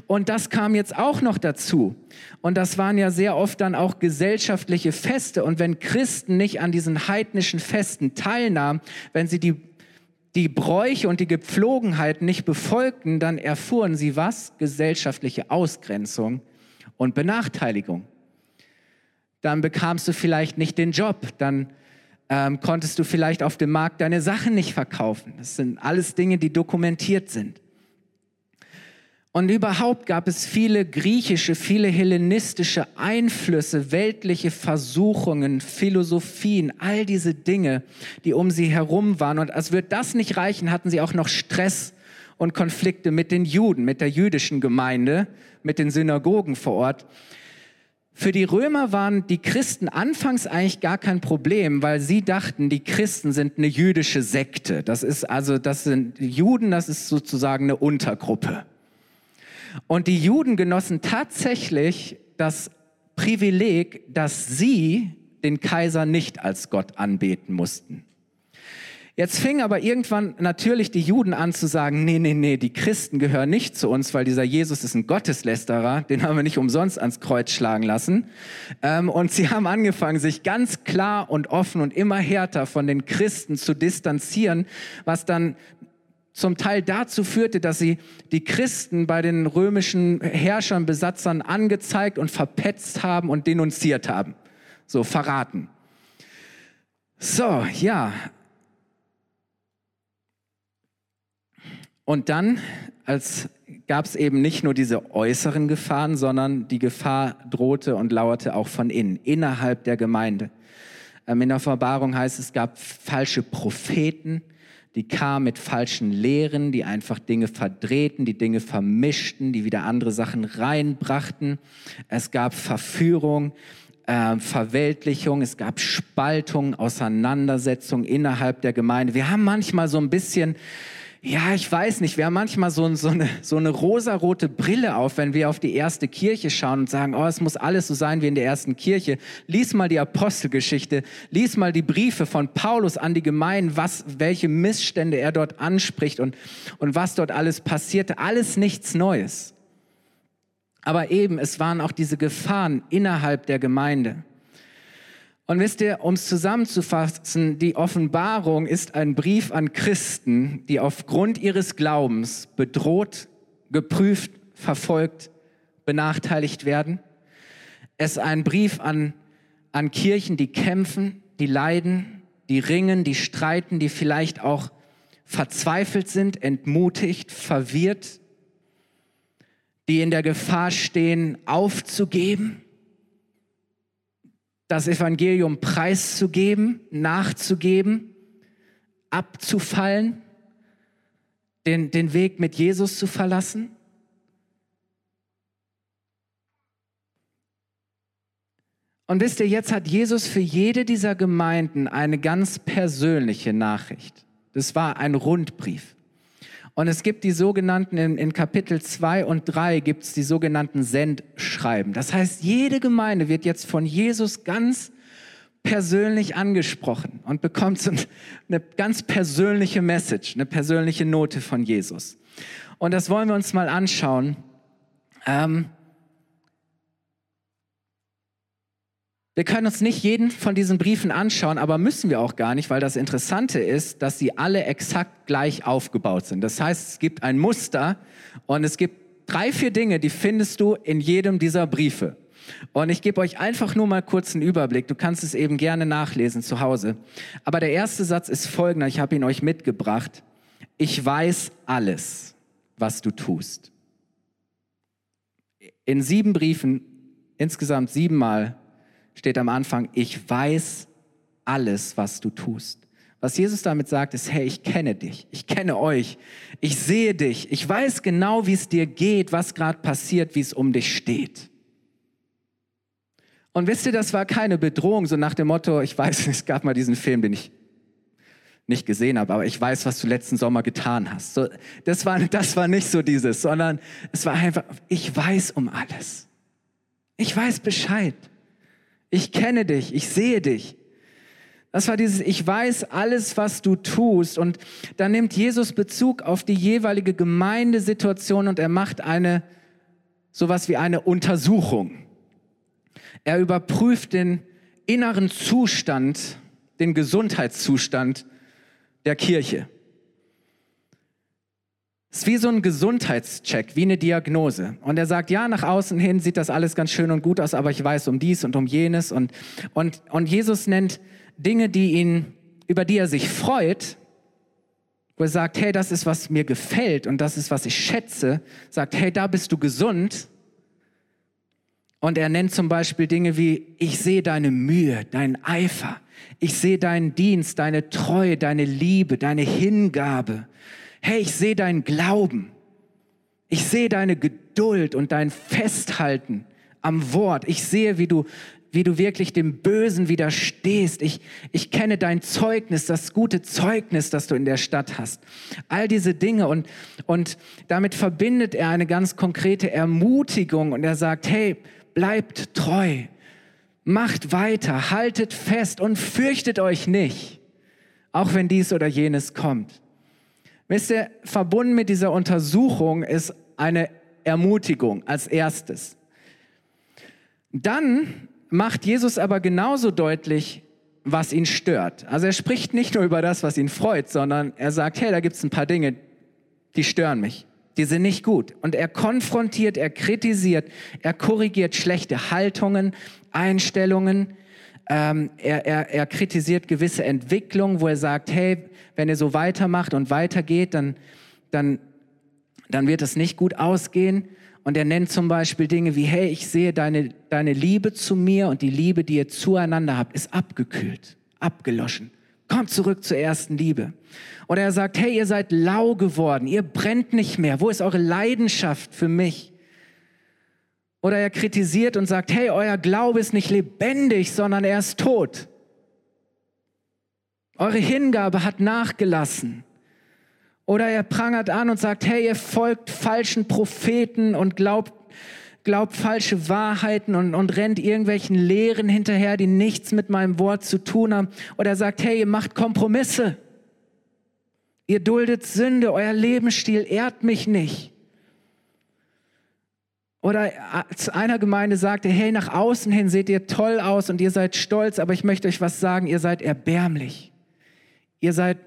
Speaker 2: Und das kam jetzt auch noch dazu. Und das waren ja sehr oft dann auch gesellschaftliche Feste. Und wenn Christen nicht an diesen heidnischen Festen teilnahmen, wenn sie die die Bräuche und die Gepflogenheiten nicht befolgten, dann erfuhren sie was? Gesellschaftliche Ausgrenzung und Benachteiligung. Dann bekamst du vielleicht nicht den Job, dann ähm, konntest du vielleicht auf dem Markt deine Sachen nicht verkaufen. Das sind alles Dinge, die dokumentiert sind. Und überhaupt gab es viele griechische, viele hellenistische Einflüsse, weltliche Versuchungen, Philosophien, all diese Dinge, die um sie herum waren. Und als würde das nicht reichen, hatten sie auch noch Stress und Konflikte mit den Juden, mit der jüdischen Gemeinde, mit den Synagogen vor Ort. Für die Römer waren die Christen anfangs eigentlich gar kein Problem, weil sie dachten, die Christen sind eine jüdische Sekte. Das ist also, das sind Juden, das ist sozusagen eine Untergruppe. Und die Juden genossen tatsächlich das Privileg, dass sie den Kaiser nicht als Gott anbeten mussten. Jetzt fing aber irgendwann natürlich die Juden an zu sagen, nee, nee, nee, die Christen gehören nicht zu uns, weil dieser Jesus ist ein Gotteslästerer, den haben wir nicht umsonst ans Kreuz schlagen lassen. Ähm, und sie haben angefangen, sich ganz klar und offen und immer härter von den Christen zu distanzieren, was dann zum Teil dazu führte, dass sie die Christen bei den römischen Herrschern, Besatzern angezeigt und verpetzt haben und denunziert haben. So verraten. So, ja. Und dann als gab es eben nicht nur diese äußeren Gefahren, sondern die Gefahr drohte und lauerte auch von innen, innerhalb der Gemeinde. Ähm, in der Verbarung heißt es, es gab falsche Propheten, die kamen mit falschen Lehren, die einfach Dinge verdrehten, die Dinge vermischten, die wieder andere Sachen reinbrachten. Es gab Verführung, äh, Verweltlichung, es gab Spaltung, Auseinandersetzung innerhalb der Gemeinde. Wir haben manchmal so ein bisschen ja, ich weiß nicht, wir haben manchmal so, so, eine, so eine rosarote Brille auf, wenn wir auf die erste Kirche schauen und sagen, oh, es muss alles so sein wie in der ersten Kirche. Lies mal die Apostelgeschichte, lies mal die Briefe von Paulus an die Gemeinden, was, welche Missstände er dort anspricht und, und was dort alles passierte. Alles nichts Neues. Aber eben, es waren auch diese Gefahren innerhalb der Gemeinde. Und wisst ihr, um es zusammenzufassen, die Offenbarung ist ein Brief an Christen, die aufgrund ihres Glaubens bedroht, geprüft, verfolgt, benachteiligt werden. Es ist ein Brief an, an Kirchen, die kämpfen, die leiden, die ringen, die streiten, die vielleicht auch verzweifelt sind, entmutigt, verwirrt, die in der Gefahr stehen, aufzugeben das Evangelium preiszugeben, nachzugeben, abzufallen, den, den Weg mit Jesus zu verlassen? Und wisst ihr, jetzt hat Jesus für jede dieser Gemeinden eine ganz persönliche Nachricht. Das war ein Rundbrief. Und es gibt die sogenannten, in, in Kapitel 2 und 3 gibt es die sogenannten Sendschreiben. Das heißt, jede Gemeinde wird jetzt von Jesus ganz persönlich angesprochen und bekommt so eine ganz persönliche Message, eine persönliche Note von Jesus. Und das wollen wir uns mal anschauen. Ähm, Wir können uns nicht jeden von diesen Briefen anschauen, aber müssen wir auch gar nicht, weil das Interessante ist, dass sie alle exakt gleich aufgebaut sind. Das heißt, es gibt ein Muster und es gibt drei, vier Dinge, die findest du in jedem dieser Briefe. Und ich gebe euch einfach nur mal kurz einen Überblick. Du kannst es eben gerne nachlesen zu Hause. Aber der erste Satz ist folgender. Ich habe ihn euch mitgebracht. Ich weiß alles, was du tust. In sieben Briefen, insgesamt siebenmal, steht am Anfang, ich weiß alles, was du tust. Was Jesus damit sagt, ist, hey, ich kenne dich, ich kenne euch, ich sehe dich, ich weiß genau, wie es dir geht, was gerade passiert, wie es um dich steht. Und wisst ihr, das war keine Bedrohung, so nach dem Motto, ich weiß, es gab mal diesen Film, den ich nicht gesehen habe, aber ich weiß, was du letzten Sommer getan hast. So, das, war, das war nicht so dieses, sondern es war einfach, ich weiß um alles. Ich weiß Bescheid. Ich kenne dich, ich sehe dich. Das war dieses, ich weiß alles, was du tust. Und da nimmt Jesus Bezug auf die jeweilige Gemeindesituation und er macht eine, sowas wie eine Untersuchung. Er überprüft den inneren Zustand, den Gesundheitszustand der Kirche. Es ist wie so ein Gesundheitscheck, wie eine Diagnose. Und er sagt, ja, nach außen hin sieht das alles ganz schön und gut aus, aber ich weiß um dies und um jenes. Und, und, und Jesus nennt Dinge, die ihn, über die er sich freut, wo er sagt, hey, das ist, was mir gefällt und das ist, was ich schätze. Sagt, hey, da bist du gesund. Und er nennt zum Beispiel Dinge wie, ich sehe deine Mühe, deinen Eifer. Ich sehe deinen Dienst, deine Treue, deine Liebe, deine Hingabe hey, ich sehe deinen Glauben. Ich sehe deine Geduld und dein Festhalten am Wort. Ich sehe, wie du, wie du wirklich dem Bösen widerstehst. Ich, ich kenne dein Zeugnis, das gute Zeugnis, das du in der Stadt hast. All diese Dinge und, und damit verbindet er eine ganz konkrete Ermutigung und er sagt, hey, bleibt treu, macht weiter, haltet fest und fürchtet euch nicht, auch wenn dies oder jenes kommt. Wisst ihr, verbunden mit dieser Untersuchung ist eine Ermutigung als erstes. Dann macht Jesus aber genauso deutlich, was ihn stört. Also er spricht nicht nur über das, was ihn freut, sondern er sagt, hey, da gibt es ein paar Dinge, die stören mich. Die sind nicht gut. Und er konfrontiert, er kritisiert, er korrigiert schlechte Haltungen, Einstellungen, ähm, er, er, er kritisiert gewisse Entwicklungen, wo er sagt, hey, wenn ihr so weitermacht und weitergeht, dann, dann, dann wird es nicht gut ausgehen. Und er nennt zum Beispiel Dinge wie, hey, ich sehe deine, deine Liebe zu mir und die Liebe, die ihr zueinander habt, ist abgekühlt, abgeloschen. Kommt zurück zur ersten Liebe. Oder er sagt, hey, ihr seid lau geworden, ihr brennt nicht mehr. Wo ist eure Leidenschaft für mich? Oder er kritisiert und sagt, hey, euer Glaube ist nicht lebendig, sondern er ist tot. Eure Hingabe hat nachgelassen. Oder er prangert an und sagt, hey, ihr folgt falschen Propheten und glaubt, glaubt falsche Wahrheiten und, und rennt irgendwelchen Lehren hinterher, die nichts mit meinem Wort zu tun haben. Oder er sagt, hey, ihr macht Kompromisse. Ihr duldet Sünde, euer Lebensstil ehrt mich nicht. Oder äh, zu einer Gemeinde sagt er, hey, nach außen hin seht ihr toll aus und ihr seid stolz, aber ich möchte euch was sagen, ihr seid erbärmlich. Ihr seid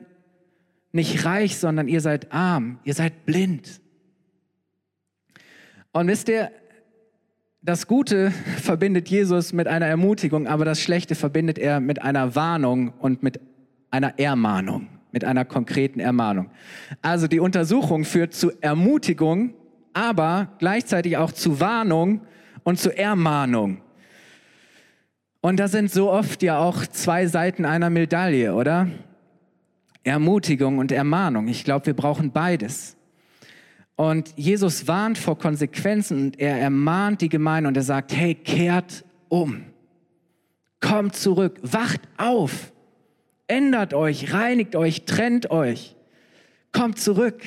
Speaker 2: nicht reich, sondern ihr seid arm, ihr seid blind. Und wisst ihr, das Gute verbindet Jesus mit einer Ermutigung, aber das Schlechte verbindet er mit einer Warnung und mit einer Ermahnung, mit einer konkreten Ermahnung. Also die Untersuchung führt zu Ermutigung, aber gleichzeitig auch zu Warnung und zu Ermahnung. Und das sind so oft ja auch zwei Seiten einer Medaille, oder? Ermutigung und Ermahnung. Ich glaube, wir brauchen beides. Und Jesus warnt vor Konsequenzen und er ermahnt die Gemeinde und er sagt, hey, kehrt um. Kommt zurück, wacht auf, ändert euch, reinigt euch, trennt euch, kommt zurück.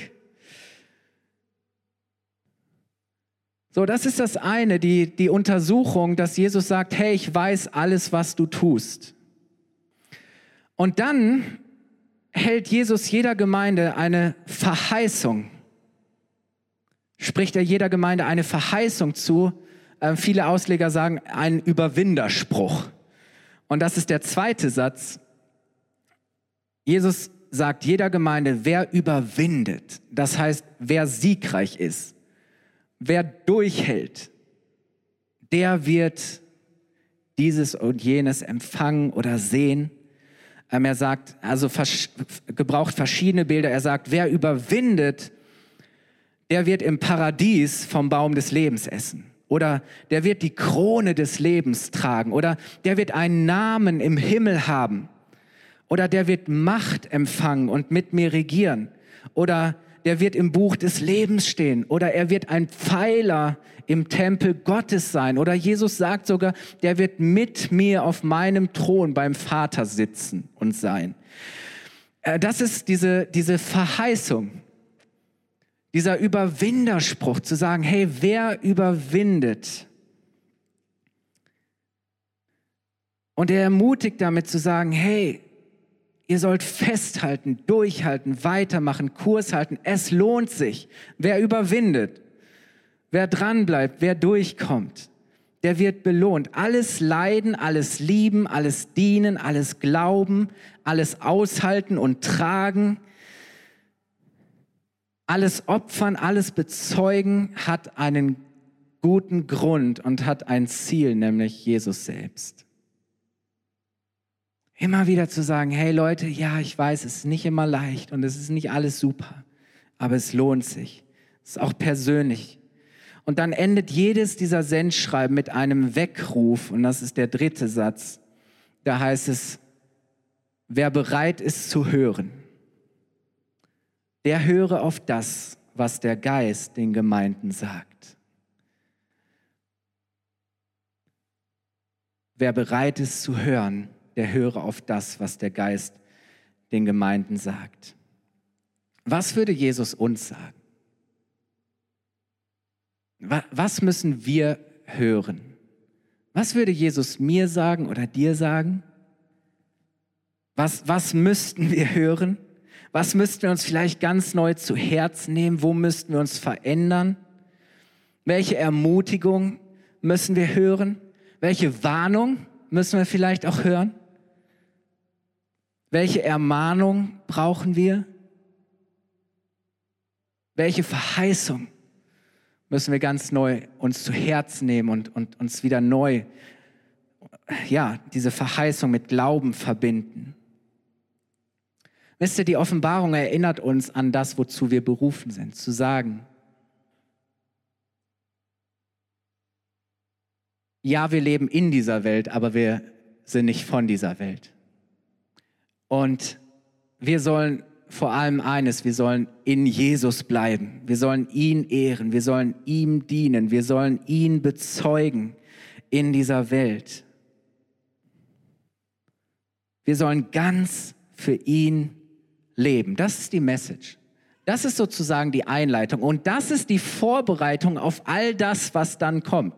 Speaker 2: So, das ist das eine, die, die Untersuchung, dass Jesus sagt, hey, ich weiß alles, was du tust. Und dann hält Jesus jeder Gemeinde eine Verheißung, spricht er jeder Gemeinde eine Verheißung zu. Äh, viele Ausleger sagen einen Überwinderspruch. Und das ist der zweite Satz. Jesus sagt jeder Gemeinde, wer überwindet, das heißt, wer siegreich ist, wer durchhält, der wird dieses und jenes empfangen oder sehen. Ähm, er sagt, also vers gebraucht verschiedene Bilder. Er sagt, wer überwindet, der wird im Paradies vom Baum des Lebens essen. Oder der wird die Krone des Lebens tragen. Oder der wird einen Namen im Himmel haben. Oder der wird Macht empfangen und mit mir regieren. Oder der wird im Buch des Lebens stehen. Oder er wird ein Pfeiler im Tempel Gottes sein. Oder Jesus sagt sogar, der wird mit mir auf meinem Thron beim Vater sitzen und sein. Äh, das ist diese, diese Verheißung, dieser Überwinderspruch zu sagen, hey, wer überwindet? Und er ermutigt damit zu sagen, hey, ihr sollt festhalten, durchhalten, weitermachen, Kurs halten. Es lohnt sich. Wer überwindet, Wer dranbleibt, wer durchkommt, der wird belohnt. Alles Leiden, alles Lieben, alles Dienen, alles Glauben, alles Aushalten und Tragen, alles Opfern, alles Bezeugen hat einen guten Grund und hat ein Ziel, nämlich Jesus selbst. Immer wieder zu sagen, hey Leute, ja, ich weiß, es ist nicht immer leicht und es ist nicht alles super, aber es lohnt sich. Es ist auch persönlich. Und dann endet jedes dieser Sendschreiben mit einem Weckruf. Und das ist der dritte Satz. Da heißt es, wer bereit ist zu hören, der höre auf das, was der Geist den Gemeinden sagt. Wer bereit ist zu hören, der höre auf das, was der Geist den Gemeinden sagt. Was würde Jesus uns sagen? Was müssen wir hören? Was würde Jesus mir sagen oder dir sagen? Was, was müssten wir hören? Was müssten wir uns vielleicht ganz neu zu Herz nehmen? Wo müssten wir uns verändern? Welche Ermutigung müssen wir hören? Welche Warnung müssen wir vielleicht auch hören? Welche Ermahnung brauchen wir? Welche Verheißung müssen wir ganz neu uns zu Herz nehmen und, und uns wieder neu, ja, diese Verheißung mit Glauben verbinden. Wisst ihr, die Offenbarung erinnert uns an das, wozu wir berufen sind, zu sagen, ja, wir leben in dieser Welt, aber wir sind nicht von dieser Welt. Und wir sollen vor allem eines, wir sollen in Jesus bleiben. Wir sollen ihn ehren, wir sollen ihm dienen, wir sollen ihn bezeugen in dieser Welt. Wir sollen ganz für ihn leben. Das ist die Message. Das ist sozusagen die Einleitung und das ist die Vorbereitung auf all das, was dann kommt.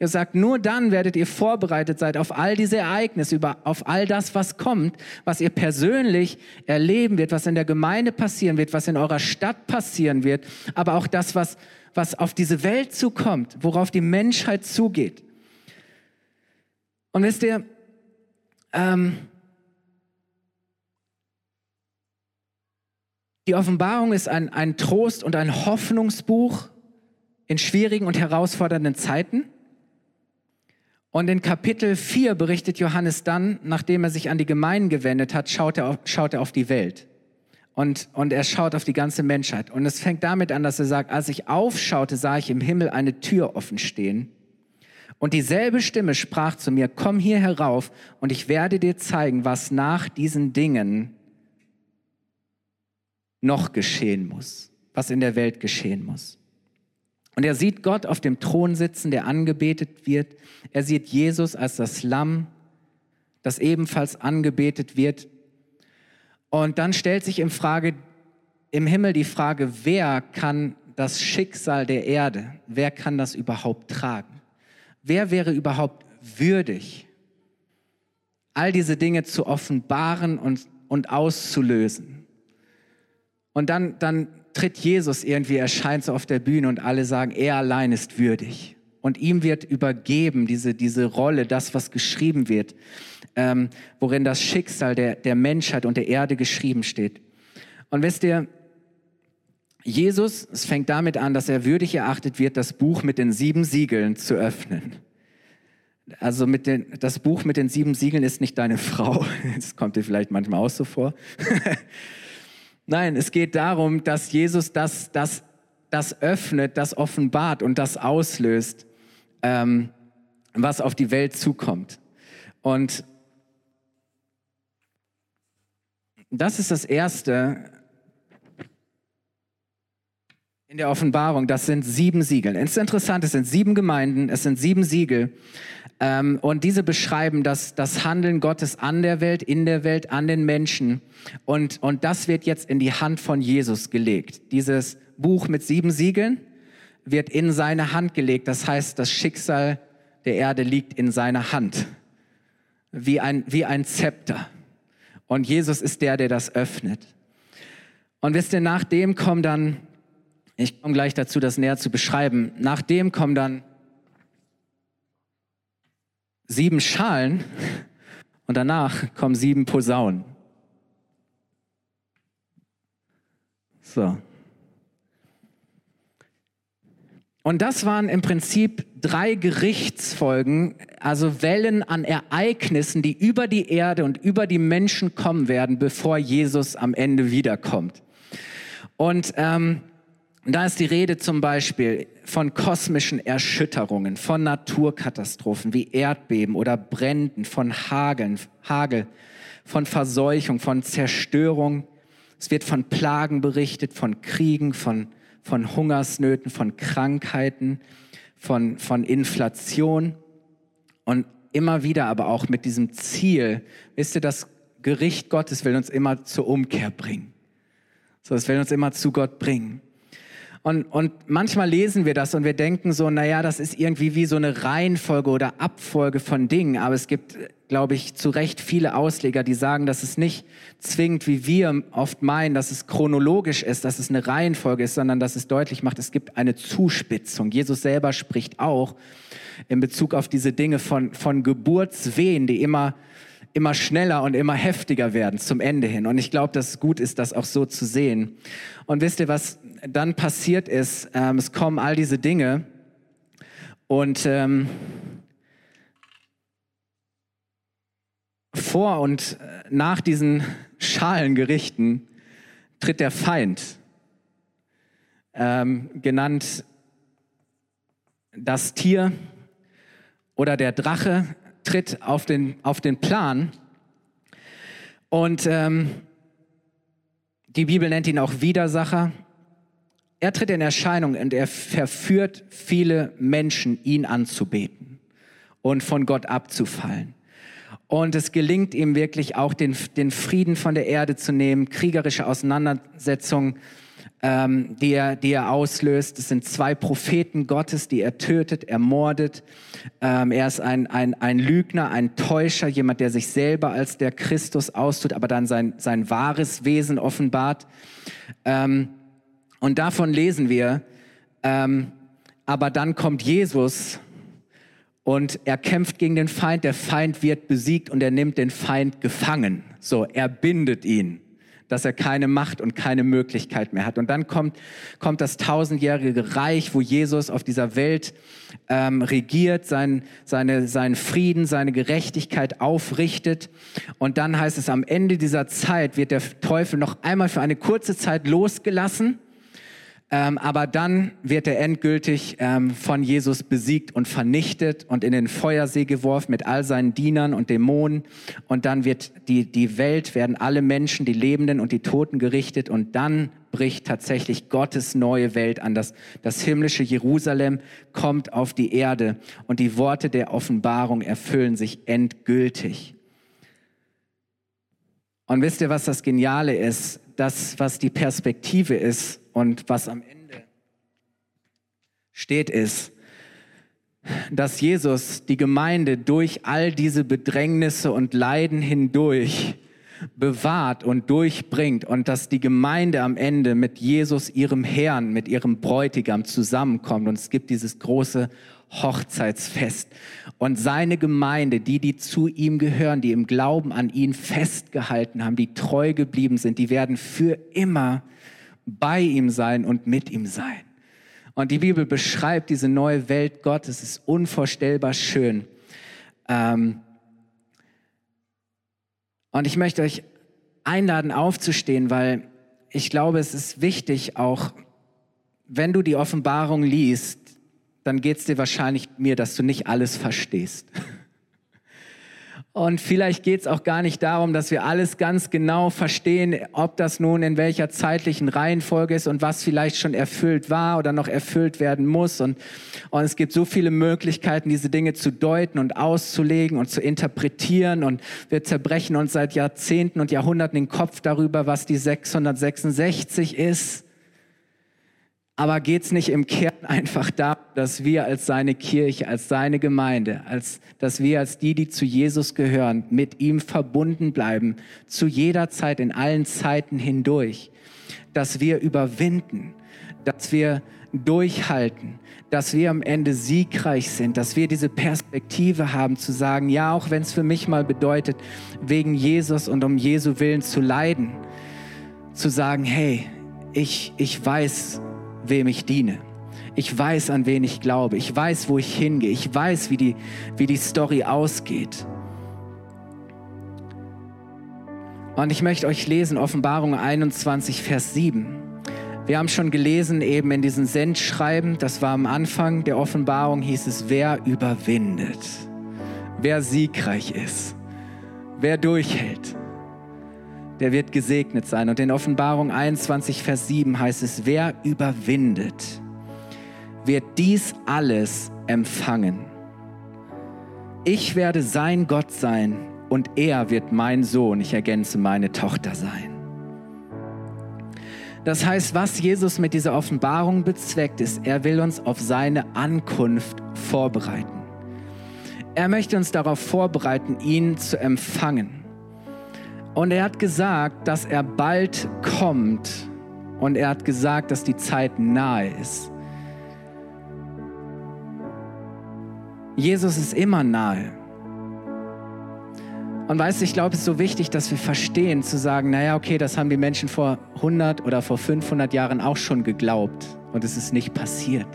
Speaker 2: Er sagt, nur dann werdet ihr vorbereitet sein auf all diese Ereignisse, über, auf all das, was kommt, was ihr persönlich erleben wird, was in der Gemeinde passieren wird, was in eurer Stadt passieren wird, aber auch das, was, was auf diese Welt zukommt, worauf die Menschheit zugeht. Und wisst ihr, ähm, die Offenbarung ist ein, ein Trost und ein Hoffnungsbuch in schwierigen und herausfordernden Zeiten. Und in Kapitel 4 berichtet Johannes dann, nachdem er sich an die Gemeinden gewendet hat, schaut er auf, schaut er auf die Welt. Und, und er schaut auf die ganze Menschheit. Und es fängt damit an, dass er sagt, als ich aufschaute, sah ich im Himmel eine Tür offen stehen. Und dieselbe Stimme sprach zu mir, komm hier herauf und ich werde dir zeigen, was nach diesen Dingen noch geschehen muss, was in der Welt geschehen muss. Und er sieht Gott auf dem Thron sitzen, der angebetet wird. Er sieht Jesus als das Lamm, das ebenfalls angebetet wird. Und dann stellt sich im, Frage, im Himmel die Frage, wer kann das Schicksal der Erde, wer kann das überhaupt tragen? Wer wäre überhaupt würdig, all diese Dinge zu offenbaren und, und auszulösen? Und dann, dann tritt Jesus irgendwie, erscheint so auf der Bühne und alle sagen, er allein ist würdig. Und ihm wird übergeben diese, diese Rolle, das, was geschrieben wird, ähm, worin das Schicksal der, der Menschheit und der Erde geschrieben steht. Und wisst ihr, Jesus, es fängt damit an, dass er würdig erachtet wird, das Buch mit den sieben Siegeln zu öffnen. Also mit den, das Buch mit den sieben Siegeln ist nicht deine Frau. Das kommt dir vielleicht manchmal auch so vor. Nein, es geht darum, dass Jesus das, das, das öffnet, das offenbart und das auslöst, ähm, was auf die Welt zukommt. Und das ist das Erste in der Offenbarung. Das sind sieben Siegel. Es ist interessant, es sind sieben Gemeinden, es sind sieben Siegel. Ähm, und diese beschreiben das, das Handeln Gottes an der Welt, in der Welt, an den Menschen. Und, und das wird jetzt in die Hand von Jesus gelegt. Dieses Buch mit sieben Siegeln wird in seine Hand gelegt. Das heißt, das Schicksal der Erde liegt in seiner Hand. Wie ein, wie ein Zepter. Und Jesus ist der, der das öffnet. Und wisst ihr, nach dem kommen dann, ich komme gleich dazu, das näher zu beschreiben, nach dem kommen dann sieben Schalen und danach kommen sieben Posaunen. So. Und das waren im Prinzip drei Gerichtsfolgen, also Wellen an Ereignissen, die über die Erde und über die Menschen kommen werden, bevor Jesus am Ende wiederkommt. Und ähm, da ist die Rede zum Beispiel von kosmischen Erschütterungen, von Naturkatastrophen wie Erdbeben oder Bränden, von Hageln, Hagel, von Verseuchung, von Zerstörung. Es wird von Plagen berichtet, von Kriegen, von, von Hungersnöten, von Krankheiten, von, von Inflation. Und immer wieder aber auch mit diesem Ziel, wisst ihr, das Gericht Gottes will uns immer zur Umkehr bringen. So, es will uns immer zu Gott bringen. Und, und manchmal lesen wir das und wir denken so, naja, das ist irgendwie wie so eine Reihenfolge oder Abfolge von Dingen. Aber es gibt, glaube ich, zu Recht viele Ausleger, die sagen, dass es nicht zwingend, wie wir oft meinen, dass es chronologisch ist, dass es eine Reihenfolge ist, sondern dass es deutlich macht, es gibt eine Zuspitzung. Jesus selber spricht auch in Bezug auf diese Dinge von, von Geburtswehen, die immer immer schneller und immer heftiger werden zum Ende hin. Und ich glaube, dass es gut ist, das auch so zu sehen. Und wisst ihr, was dann passiert ist, ähm, es kommen all diese Dinge und ähm, vor und äh, nach diesen Schalengerichten tritt der Feind, ähm, genannt das Tier oder der Drache, tritt auf den, auf den Plan. Und ähm, die Bibel nennt ihn auch Widersacher er tritt in Erscheinung und er verführt viele Menschen, ihn anzubeten und von Gott abzufallen. Und es gelingt ihm wirklich auch, den, den Frieden von der Erde zu nehmen, kriegerische Auseinandersetzungen, ähm, die, er, die er auslöst. Es sind zwei Propheten Gottes, die er tötet, ermordet. Ähm, er ist ein, ein, ein Lügner, ein Täuscher, jemand, der sich selber als der Christus austut, aber dann sein, sein wahres Wesen offenbart. Ähm, und davon lesen wir Ähm, aber dann kommt Jesus und er kämpft gegen den Feind, der Feind wird besiegt und er nimmt den Feind gefangen. So, er bindet ihn, dass er keine Macht und keine Möglichkeit mehr hat. Und dann kommt, kommt das tausendjährige Reich, wo Jesus auf dieser Welt ähm, regiert, sein, seine, seinen Frieden, seine Gerechtigkeit aufrichtet. Und dann heißt es, am Ende dieser Zeit wird der Teufel noch einmal für eine kurze Zeit losgelassen ähm, aber dann wird er endgültig ähm, von Jesus besiegt und vernichtet und in den Feuersee geworfen mit all seinen Dienern und Dämonen. Und dann wird die, die Welt, werden alle Menschen, die Lebenden und die Toten gerichtet. Und dann bricht tatsächlich Gottes neue Welt an. Das, das himmlische Jerusalem kommt auf die Erde und die Worte der Offenbarung erfüllen sich endgültig. Und wisst ihr, was das Geniale ist? Das, was die Perspektive ist, und was am Ende steht, ist, dass Jesus die Gemeinde durch all diese Bedrängnisse und Leiden hindurch bewahrt und durchbringt und dass die Gemeinde am Ende mit Jesus, ihrem Herrn, mit ihrem Bräutigam zusammenkommt. Und es gibt dieses große Hochzeitsfest. Und seine Gemeinde, die, die zu ihm gehören, die im Glauben an ihn festgehalten haben, die treu geblieben sind, die werden für immer bei ihm sein und mit ihm sein. Und die Bibel beschreibt diese neue Welt Gottes, es ist unvorstellbar schön. Ähm und ich möchte euch einladen, aufzustehen, weil ich glaube, es ist wichtig, auch wenn du die Offenbarung liest, dann geht es dir wahrscheinlich mir, dass du nicht alles verstehst. Und vielleicht geht es auch gar nicht darum, dass wir alles ganz genau verstehen, ob das nun in welcher zeitlichen Reihenfolge ist und was vielleicht schon erfüllt war oder noch erfüllt werden muss. Und, und es gibt so viele Möglichkeiten, diese Dinge zu deuten und auszulegen und zu interpretieren. Und wir zerbrechen uns seit Jahrzehnten und Jahrhunderten den Kopf darüber, was die 666 ist. Aber geht es nicht im Kern einfach darum, dass wir als seine Kirche, als seine Gemeinde, als, dass wir als die, die zu Jesus gehören, mit ihm verbunden bleiben, zu jeder Zeit, in allen Zeiten hindurch, dass wir überwinden, dass wir durchhalten, dass wir am Ende siegreich sind, dass wir diese Perspektive haben zu sagen, ja, auch wenn es für mich mal bedeutet, wegen Jesus und um Jesu Willen zu leiden, zu sagen, hey, ich, ich weiß, wem ich diene. Ich weiß, an wen ich glaube. Ich weiß, wo ich hingehe. Ich weiß, wie die, wie die Story ausgeht. Und ich möchte euch lesen, Offenbarung 21, Vers 7. Wir haben schon gelesen, eben in diesem Sendschreiben, das war am Anfang der Offenbarung, hieß es, wer überwindet, wer siegreich ist, wer durchhält der wird gesegnet sein. Und in Offenbarung 21, Vers 7 heißt es, wer überwindet, wird dies alles empfangen. Ich werde sein Gott sein und er wird mein Sohn, ich ergänze meine Tochter sein. Das heißt, was Jesus mit dieser Offenbarung bezweckt ist, er will uns auf seine Ankunft vorbereiten. Er möchte uns darauf vorbereiten, ihn zu empfangen. Und er hat gesagt, dass er bald kommt. Und er hat gesagt, dass die Zeit nahe ist. Jesus ist immer nahe. Und weißt du, ich glaube, es ist so wichtig, dass wir verstehen, zu sagen, naja, okay, das haben die Menschen vor 100 oder vor 500 Jahren auch schon geglaubt und es ist nicht passiert.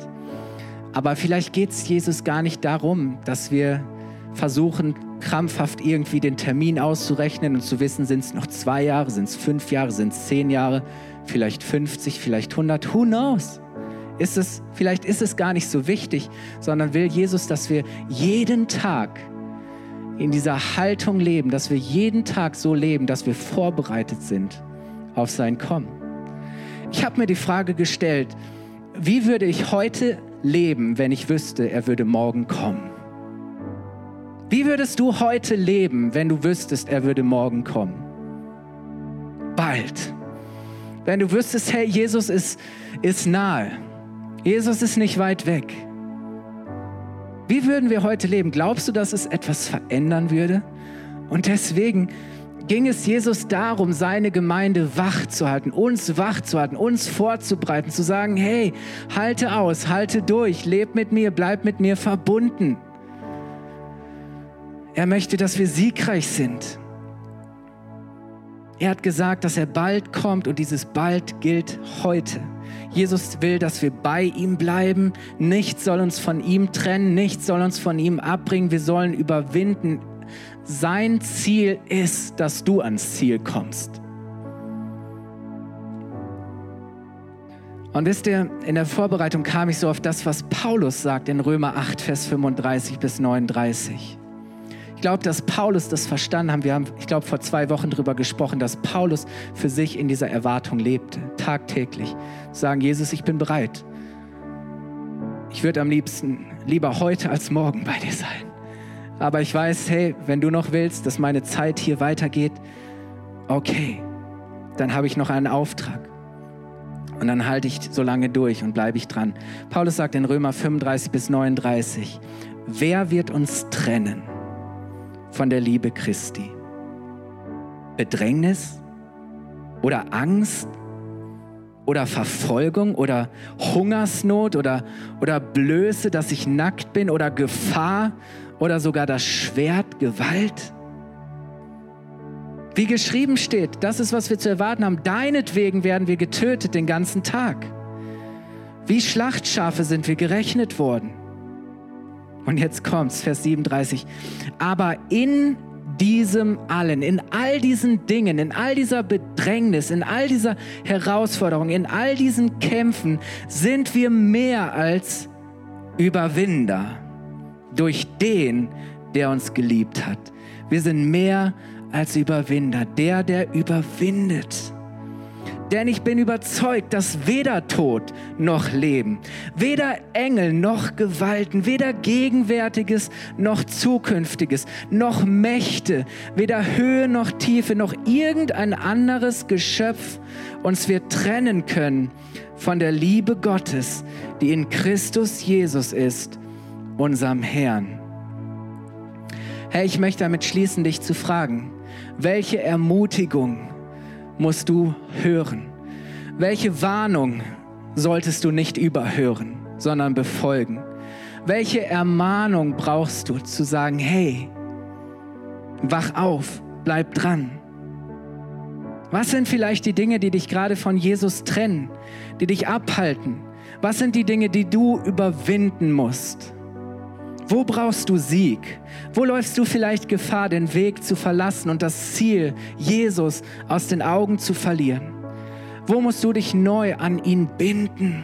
Speaker 2: Aber vielleicht geht es Jesus gar nicht darum, dass wir versuchen, krampfhaft irgendwie den Termin auszurechnen und zu wissen, sind es noch zwei Jahre, sind es fünf Jahre, sind es zehn Jahre, vielleicht 50, vielleicht 100, who knows? Ist es, vielleicht ist es gar nicht so wichtig, sondern will Jesus, dass wir jeden Tag in dieser Haltung leben, dass wir jeden Tag so leben, dass wir vorbereitet sind auf sein Kommen. Ich habe mir die Frage gestellt, wie würde ich heute leben, wenn ich wüsste, er würde morgen kommen? Wie würdest du heute leben, wenn du wüsstest, er würde morgen kommen? Bald. Wenn du wüsstest, hey, Jesus ist, ist nahe. Jesus ist nicht weit weg. Wie würden wir heute leben? Glaubst du, dass es etwas verändern würde? Und deswegen ging es Jesus darum, seine Gemeinde wach zu halten, uns wach zu halten, uns vorzubereiten, zu sagen, hey, halte aus, halte durch, leb mit mir, bleib mit mir verbunden. Er möchte, dass wir siegreich sind. Er hat gesagt, dass er bald kommt und dieses bald gilt heute. Jesus will, dass wir bei ihm bleiben. Nichts soll uns von ihm trennen, nichts soll uns von ihm abbringen. Wir sollen überwinden sein Ziel ist, dass du ans Ziel kommst. Und wisst ihr, in der Vorbereitung kam ich so auf das, was Paulus sagt in Römer 8, Vers 35 bis 39. Ich glaube, dass Paulus das verstanden hat. Wir haben, ich glaube, vor zwei Wochen darüber gesprochen, dass Paulus für sich in dieser Erwartung lebte, tagtäglich. Sagen, Jesus, ich bin bereit. Ich würde am liebsten lieber heute als morgen bei dir sein. Aber ich weiß, hey, wenn du noch willst, dass meine Zeit hier weitergeht, okay, dann habe ich noch einen Auftrag. Und dann halte ich so lange durch und bleibe ich dran. Paulus sagt in Römer 35 bis 39, wer wird uns trennen von der Liebe Christi? Bedrängnis oder Angst oder Verfolgung oder Hungersnot oder, oder Blöße, dass ich nackt bin oder Gefahr oder sogar das Schwert Gewalt? Wie geschrieben steht, das ist, was wir zu erwarten haben. Deinetwegen werden wir getötet den ganzen Tag. Wie Schlachtschafe sind wir gerechnet worden. Und jetzt kommt's, Vers 37. Aber in diesem allen, in all diesen Dingen, in all dieser Bedrängnis, in all dieser Herausforderung, in all diesen Kämpfen sind wir mehr als Überwinder durch den, der uns geliebt hat. Wir sind mehr als Überwinder, der, der überwindet. Denn ich bin überzeugt, dass weder Tod noch Leben, weder Engel noch Gewalten, weder Gegenwärtiges noch Zukünftiges, noch Mächte, weder Höhe noch Tiefe, noch irgendein anderes Geschöpf uns wird trennen können von der Liebe Gottes, die in Christus Jesus ist, unserem Herrn. Herr, ich möchte damit schließen, dich zu fragen, welche Ermutigung musst du hören? Welche Warnung solltest du nicht überhören, sondern befolgen? Welche Ermahnung brauchst du zu sagen, hey, wach auf, bleib dran? Was sind vielleicht die Dinge, die dich gerade von Jesus trennen, die dich abhalten? Was sind die Dinge, die du überwinden musst? Wo brauchst du Sieg? Wo läufst du vielleicht Gefahr, den Weg zu verlassen und das Ziel, Jesus, aus den Augen zu verlieren? Wo musst du dich neu an ihn binden?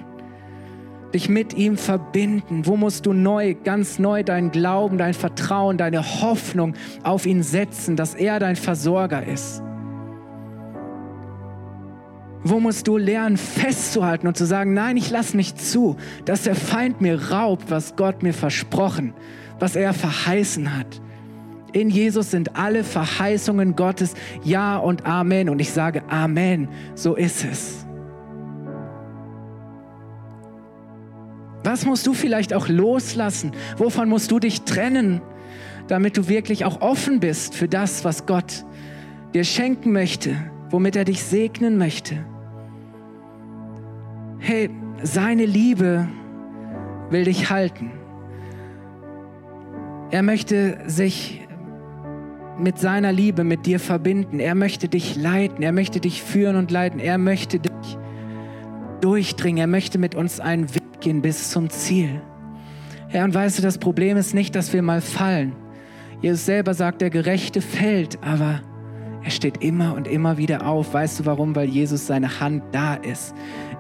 Speaker 2: Dich mit ihm verbinden? Wo musst du neu, ganz neu dein Glauben, dein Vertrauen, deine Hoffnung auf ihn setzen, dass er dein Versorger ist? Wo musst du lernen, festzuhalten und zu sagen, nein, ich lasse nicht zu, dass der Feind mir raubt, was Gott mir versprochen, was er verheißen hat. In Jesus sind alle Verheißungen Gottes Ja und Amen. Und ich sage Amen, so ist es. Was musst du vielleicht auch loslassen? Wovon musst du dich trennen, damit du wirklich auch offen bist für das, was Gott dir schenken möchte? Womit er dich segnen möchte. Hey, seine Liebe will dich halten. Er möchte sich mit seiner Liebe mit dir verbinden. Er möchte dich leiten. Er möchte dich führen und leiten. Er möchte dich durchdringen. Er möchte mit uns einen Weg gehen bis zum Ziel. Herr, und weißt du, das Problem ist nicht, dass wir mal fallen. Jesus selber sagt, der Gerechte fällt, aber er steht immer und immer wieder auf. Weißt du warum? Weil Jesus seine Hand da ist.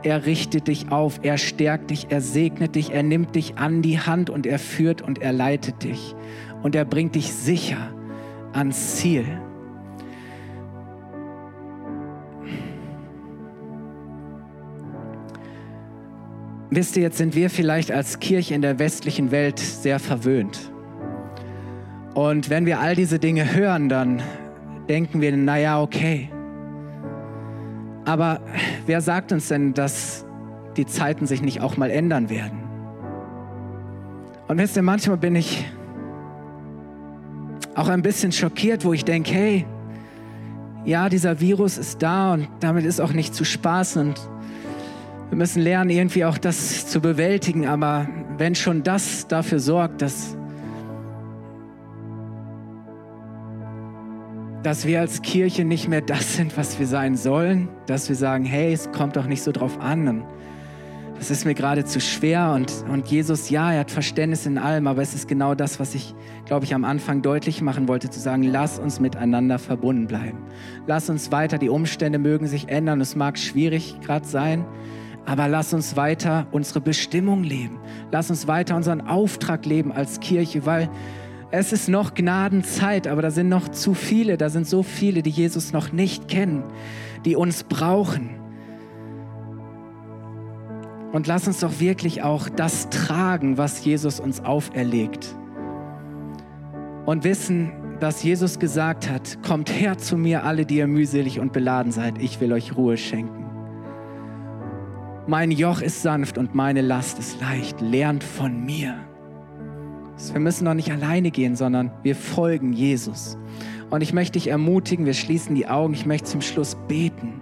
Speaker 2: Er richtet dich auf, er stärkt dich, er segnet dich, er nimmt dich an die Hand und er führt und er leitet dich. Und er bringt dich sicher ans Ziel. Wisst ihr, jetzt sind wir vielleicht als Kirche in der westlichen Welt sehr verwöhnt. Und wenn wir all diese Dinge hören, dann denken wir, naja, okay. Aber wer sagt uns denn, dass die Zeiten sich nicht auch mal ändern werden? Und wisst ihr, manchmal bin ich auch ein bisschen schockiert, wo ich denke, hey, ja, dieser Virus ist da und damit ist auch nicht zu spaßen und wir müssen lernen, irgendwie auch das zu bewältigen. Aber wenn schon das dafür sorgt, dass, dass wir als Kirche nicht mehr das sind, was wir sein sollen, dass wir sagen, hey, es kommt doch nicht so drauf an. Und das ist mir gerade zu schwer und, und Jesus, ja, er hat Verständnis in allem, aber es ist genau das, was ich, glaube ich, am Anfang deutlich machen wollte, zu sagen, lass uns miteinander verbunden bleiben. Lass uns weiter, die Umstände mögen sich ändern, es mag schwierig gerade sein, aber lass uns weiter unsere Bestimmung leben. Lass uns weiter unseren Auftrag leben als Kirche, weil es ist noch Gnadenzeit, aber da sind noch zu viele, da sind so viele, die Jesus noch nicht kennen, die uns brauchen. Und lass uns doch wirklich auch das tragen, was Jesus uns auferlegt. Und wissen, dass Jesus gesagt hat, kommt her zu mir alle, die ihr mühselig und beladen seid, ich will euch Ruhe schenken. Mein Joch ist sanft und meine Last ist leicht, lernt von mir. Wir müssen doch nicht alleine gehen, sondern wir folgen Jesus. Und ich möchte dich ermutigen, wir schließen die Augen, ich möchte zum Schluss beten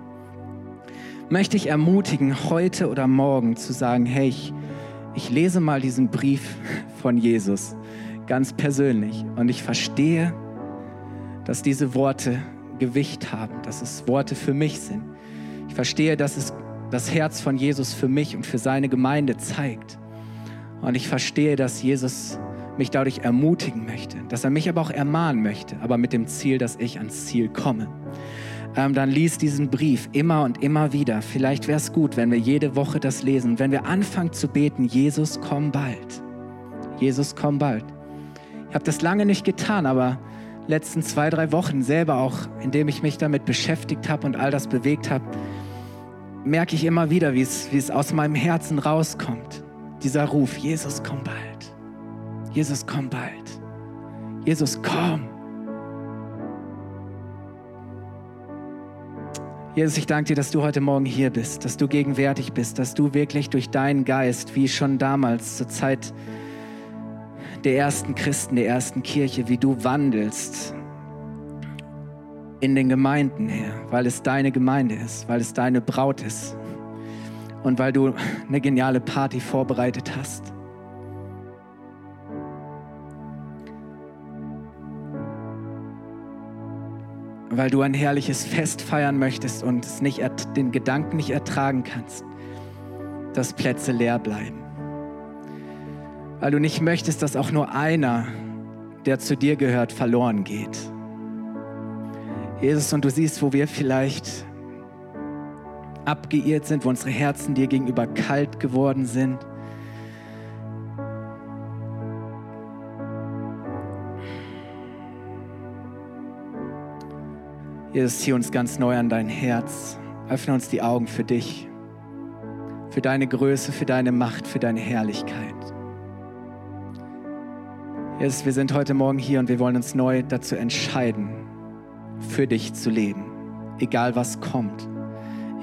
Speaker 2: möchte ich ermutigen, heute oder morgen zu sagen, hey, ich, ich lese mal diesen Brief von Jesus ganz persönlich und ich verstehe, dass diese Worte Gewicht haben, dass es Worte für mich sind. Ich verstehe, dass es das Herz von Jesus für mich und für seine Gemeinde zeigt. Und ich verstehe, dass Jesus mich dadurch ermutigen möchte, dass er mich aber auch ermahnen möchte, aber mit dem Ziel, dass ich ans Ziel komme ähm, dann lies diesen Brief immer und immer wieder. Vielleicht wäre es gut, wenn wir jede Woche das lesen. Wenn wir anfangen zu beten, Jesus, komm bald. Jesus, komm bald. Ich habe das lange nicht getan, aber letzten zwei, drei Wochen selber auch, indem ich mich damit beschäftigt habe und all das bewegt habe, merke ich immer wieder, wie es, wie es aus meinem Herzen rauskommt. Dieser Ruf, Jesus, komm bald. Jesus, komm bald. Jesus, komm. Jesus, ich danke dir, dass du heute Morgen hier bist, dass du gegenwärtig bist, dass du wirklich durch deinen Geist, wie schon damals zur Zeit der ersten Christen, der ersten Kirche, wie du wandelst in den Gemeinden her, weil es deine Gemeinde ist, weil es deine Braut ist und weil du eine geniale Party vorbereitet hast. Weil du ein herrliches Fest feiern möchtest und es nicht, den Gedanken nicht ertragen kannst, dass Plätze leer bleiben. Weil du nicht möchtest, dass auch nur einer, der zu dir gehört, verloren geht. Jesus, und du siehst, wo wir vielleicht abgeirrt sind, wo unsere Herzen dir gegenüber kalt geworden sind Jesus, zieh uns ganz neu an dein Herz. Öffne uns die Augen für dich, für deine Größe, für deine Macht, für deine Herrlichkeit. Jesus, wir sind heute Morgen hier und wir wollen uns neu dazu entscheiden, für dich zu leben. Egal was kommt,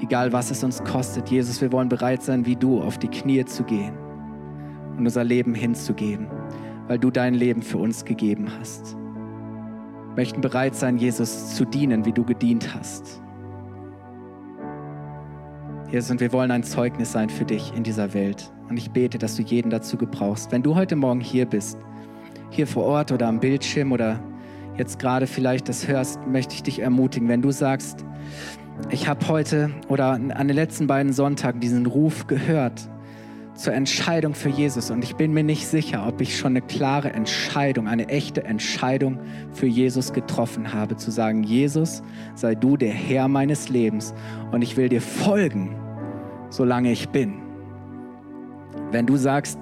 Speaker 2: egal was es uns kostet. Jesus, wir wollen bereit sein, wie du, auf die Knie zu gehen und unser Leben hinzugeben, weil du dein Leben für uns gegeben hast möchten bereit sein, Jesus zu dienen, wie du gedient hast. Jesus, und wir wollen ein Zeugnis sein für dich in dieser Welt. Und ich bete, dass du jeden dazu gebrauchst. Wenn du heute Morgen hier bist, hier vor Ort oder am Bildschirm oder jetzt gerade vielleicht das hörst, möchte ich dich ermutigen, wenn du sagst, ich habe heute oder an den letzten beiden Sonntagen diesen Ruf gehört, zur Entscheidung für Jesus. Und ich bin mir nicht sicher, ob ich schon eine klare Entscheidung, eine echte Entscheidung für Jesus getroffen habe, zu sagen, Jesus, sei du der Herr meines Lebens und ich will dir folgen, solange ich bin. Wenn du sagst,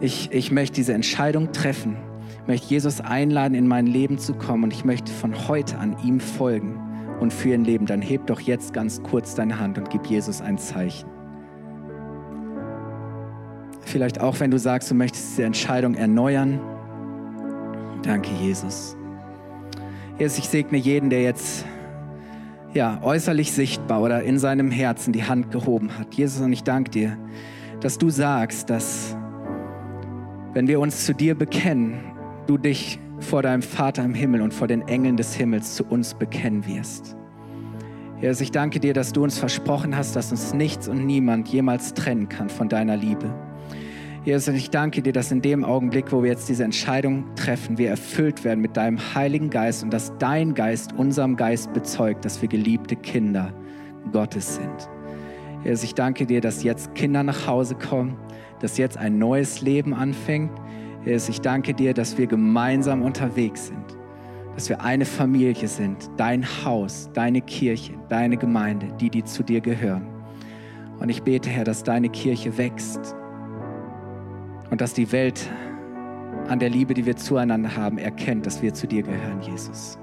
Speaker 2: ich, ich möchte diese Entscheidung treffen, möchte Jesus einladen, in mein Leben zu kommen und ich möchte von heute an ihm folgen und für ihn leben, dann heb doch jetzt ganz kurz deine Hand und gib Jesus ein Zeichen. Vielleicht auch, wenn du sagst, du möchtest diese Entscheidung erneuern. Danke, Jesus. Jesus, ich segne jeden, der jetzt ja, äußerlich sichtbar oder in seinem Herzen die Hand gehoben hat. Jesus, und ich danke dir, dass du sagst, dass wenn wir uns zu dir bekennen, du dich vor deinem Vater im Himmel und vor den Engeln des Himmels zu uns bekennen wirst. Jesus, ich danke dir, dass du uns versprochen hast, dass uns nichts und niemand jemals trennen kann von deiner Liebe. Jesus, ich danke dir, dass in dem Augenblick, wo wir jetzt diese Entscheidung treffen, wir erfüllt werden mit deinem Heiligen Geist und dass dein Geist unserem Geist bezeugt, dass wir geliebte Kinder Gottes sind. Jesus, ich danke dir, dass jetzt Kinder nach Hause kommen, dass jetzt ein neues Leben anfängt. Jesus, ich danke dir, dass wir gemeinsam unterwegs sind, dass wir eine Familie sind, dein Haus, deine Kirche, deine Gemeinde, die, die zu dir gehören. Und ich bete, Herr, dass deine Kirche wächst und dass die Welt an der Liebe, die wir zueinander haben, erkennt, dass wir zu dir gehören, Jesus.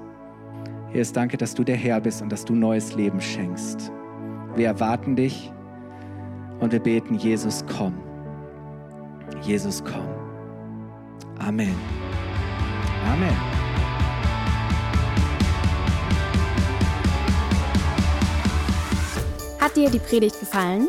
Speaker 2: Jesus, danke, dass du der Herr bist und dass du neues Leben schenkst. Wir erwarten dich und wir beten, Jesus, komm. Jesus, komm. Amen. Amen.
Speaker 1: Hat dir die Predigt gefallen?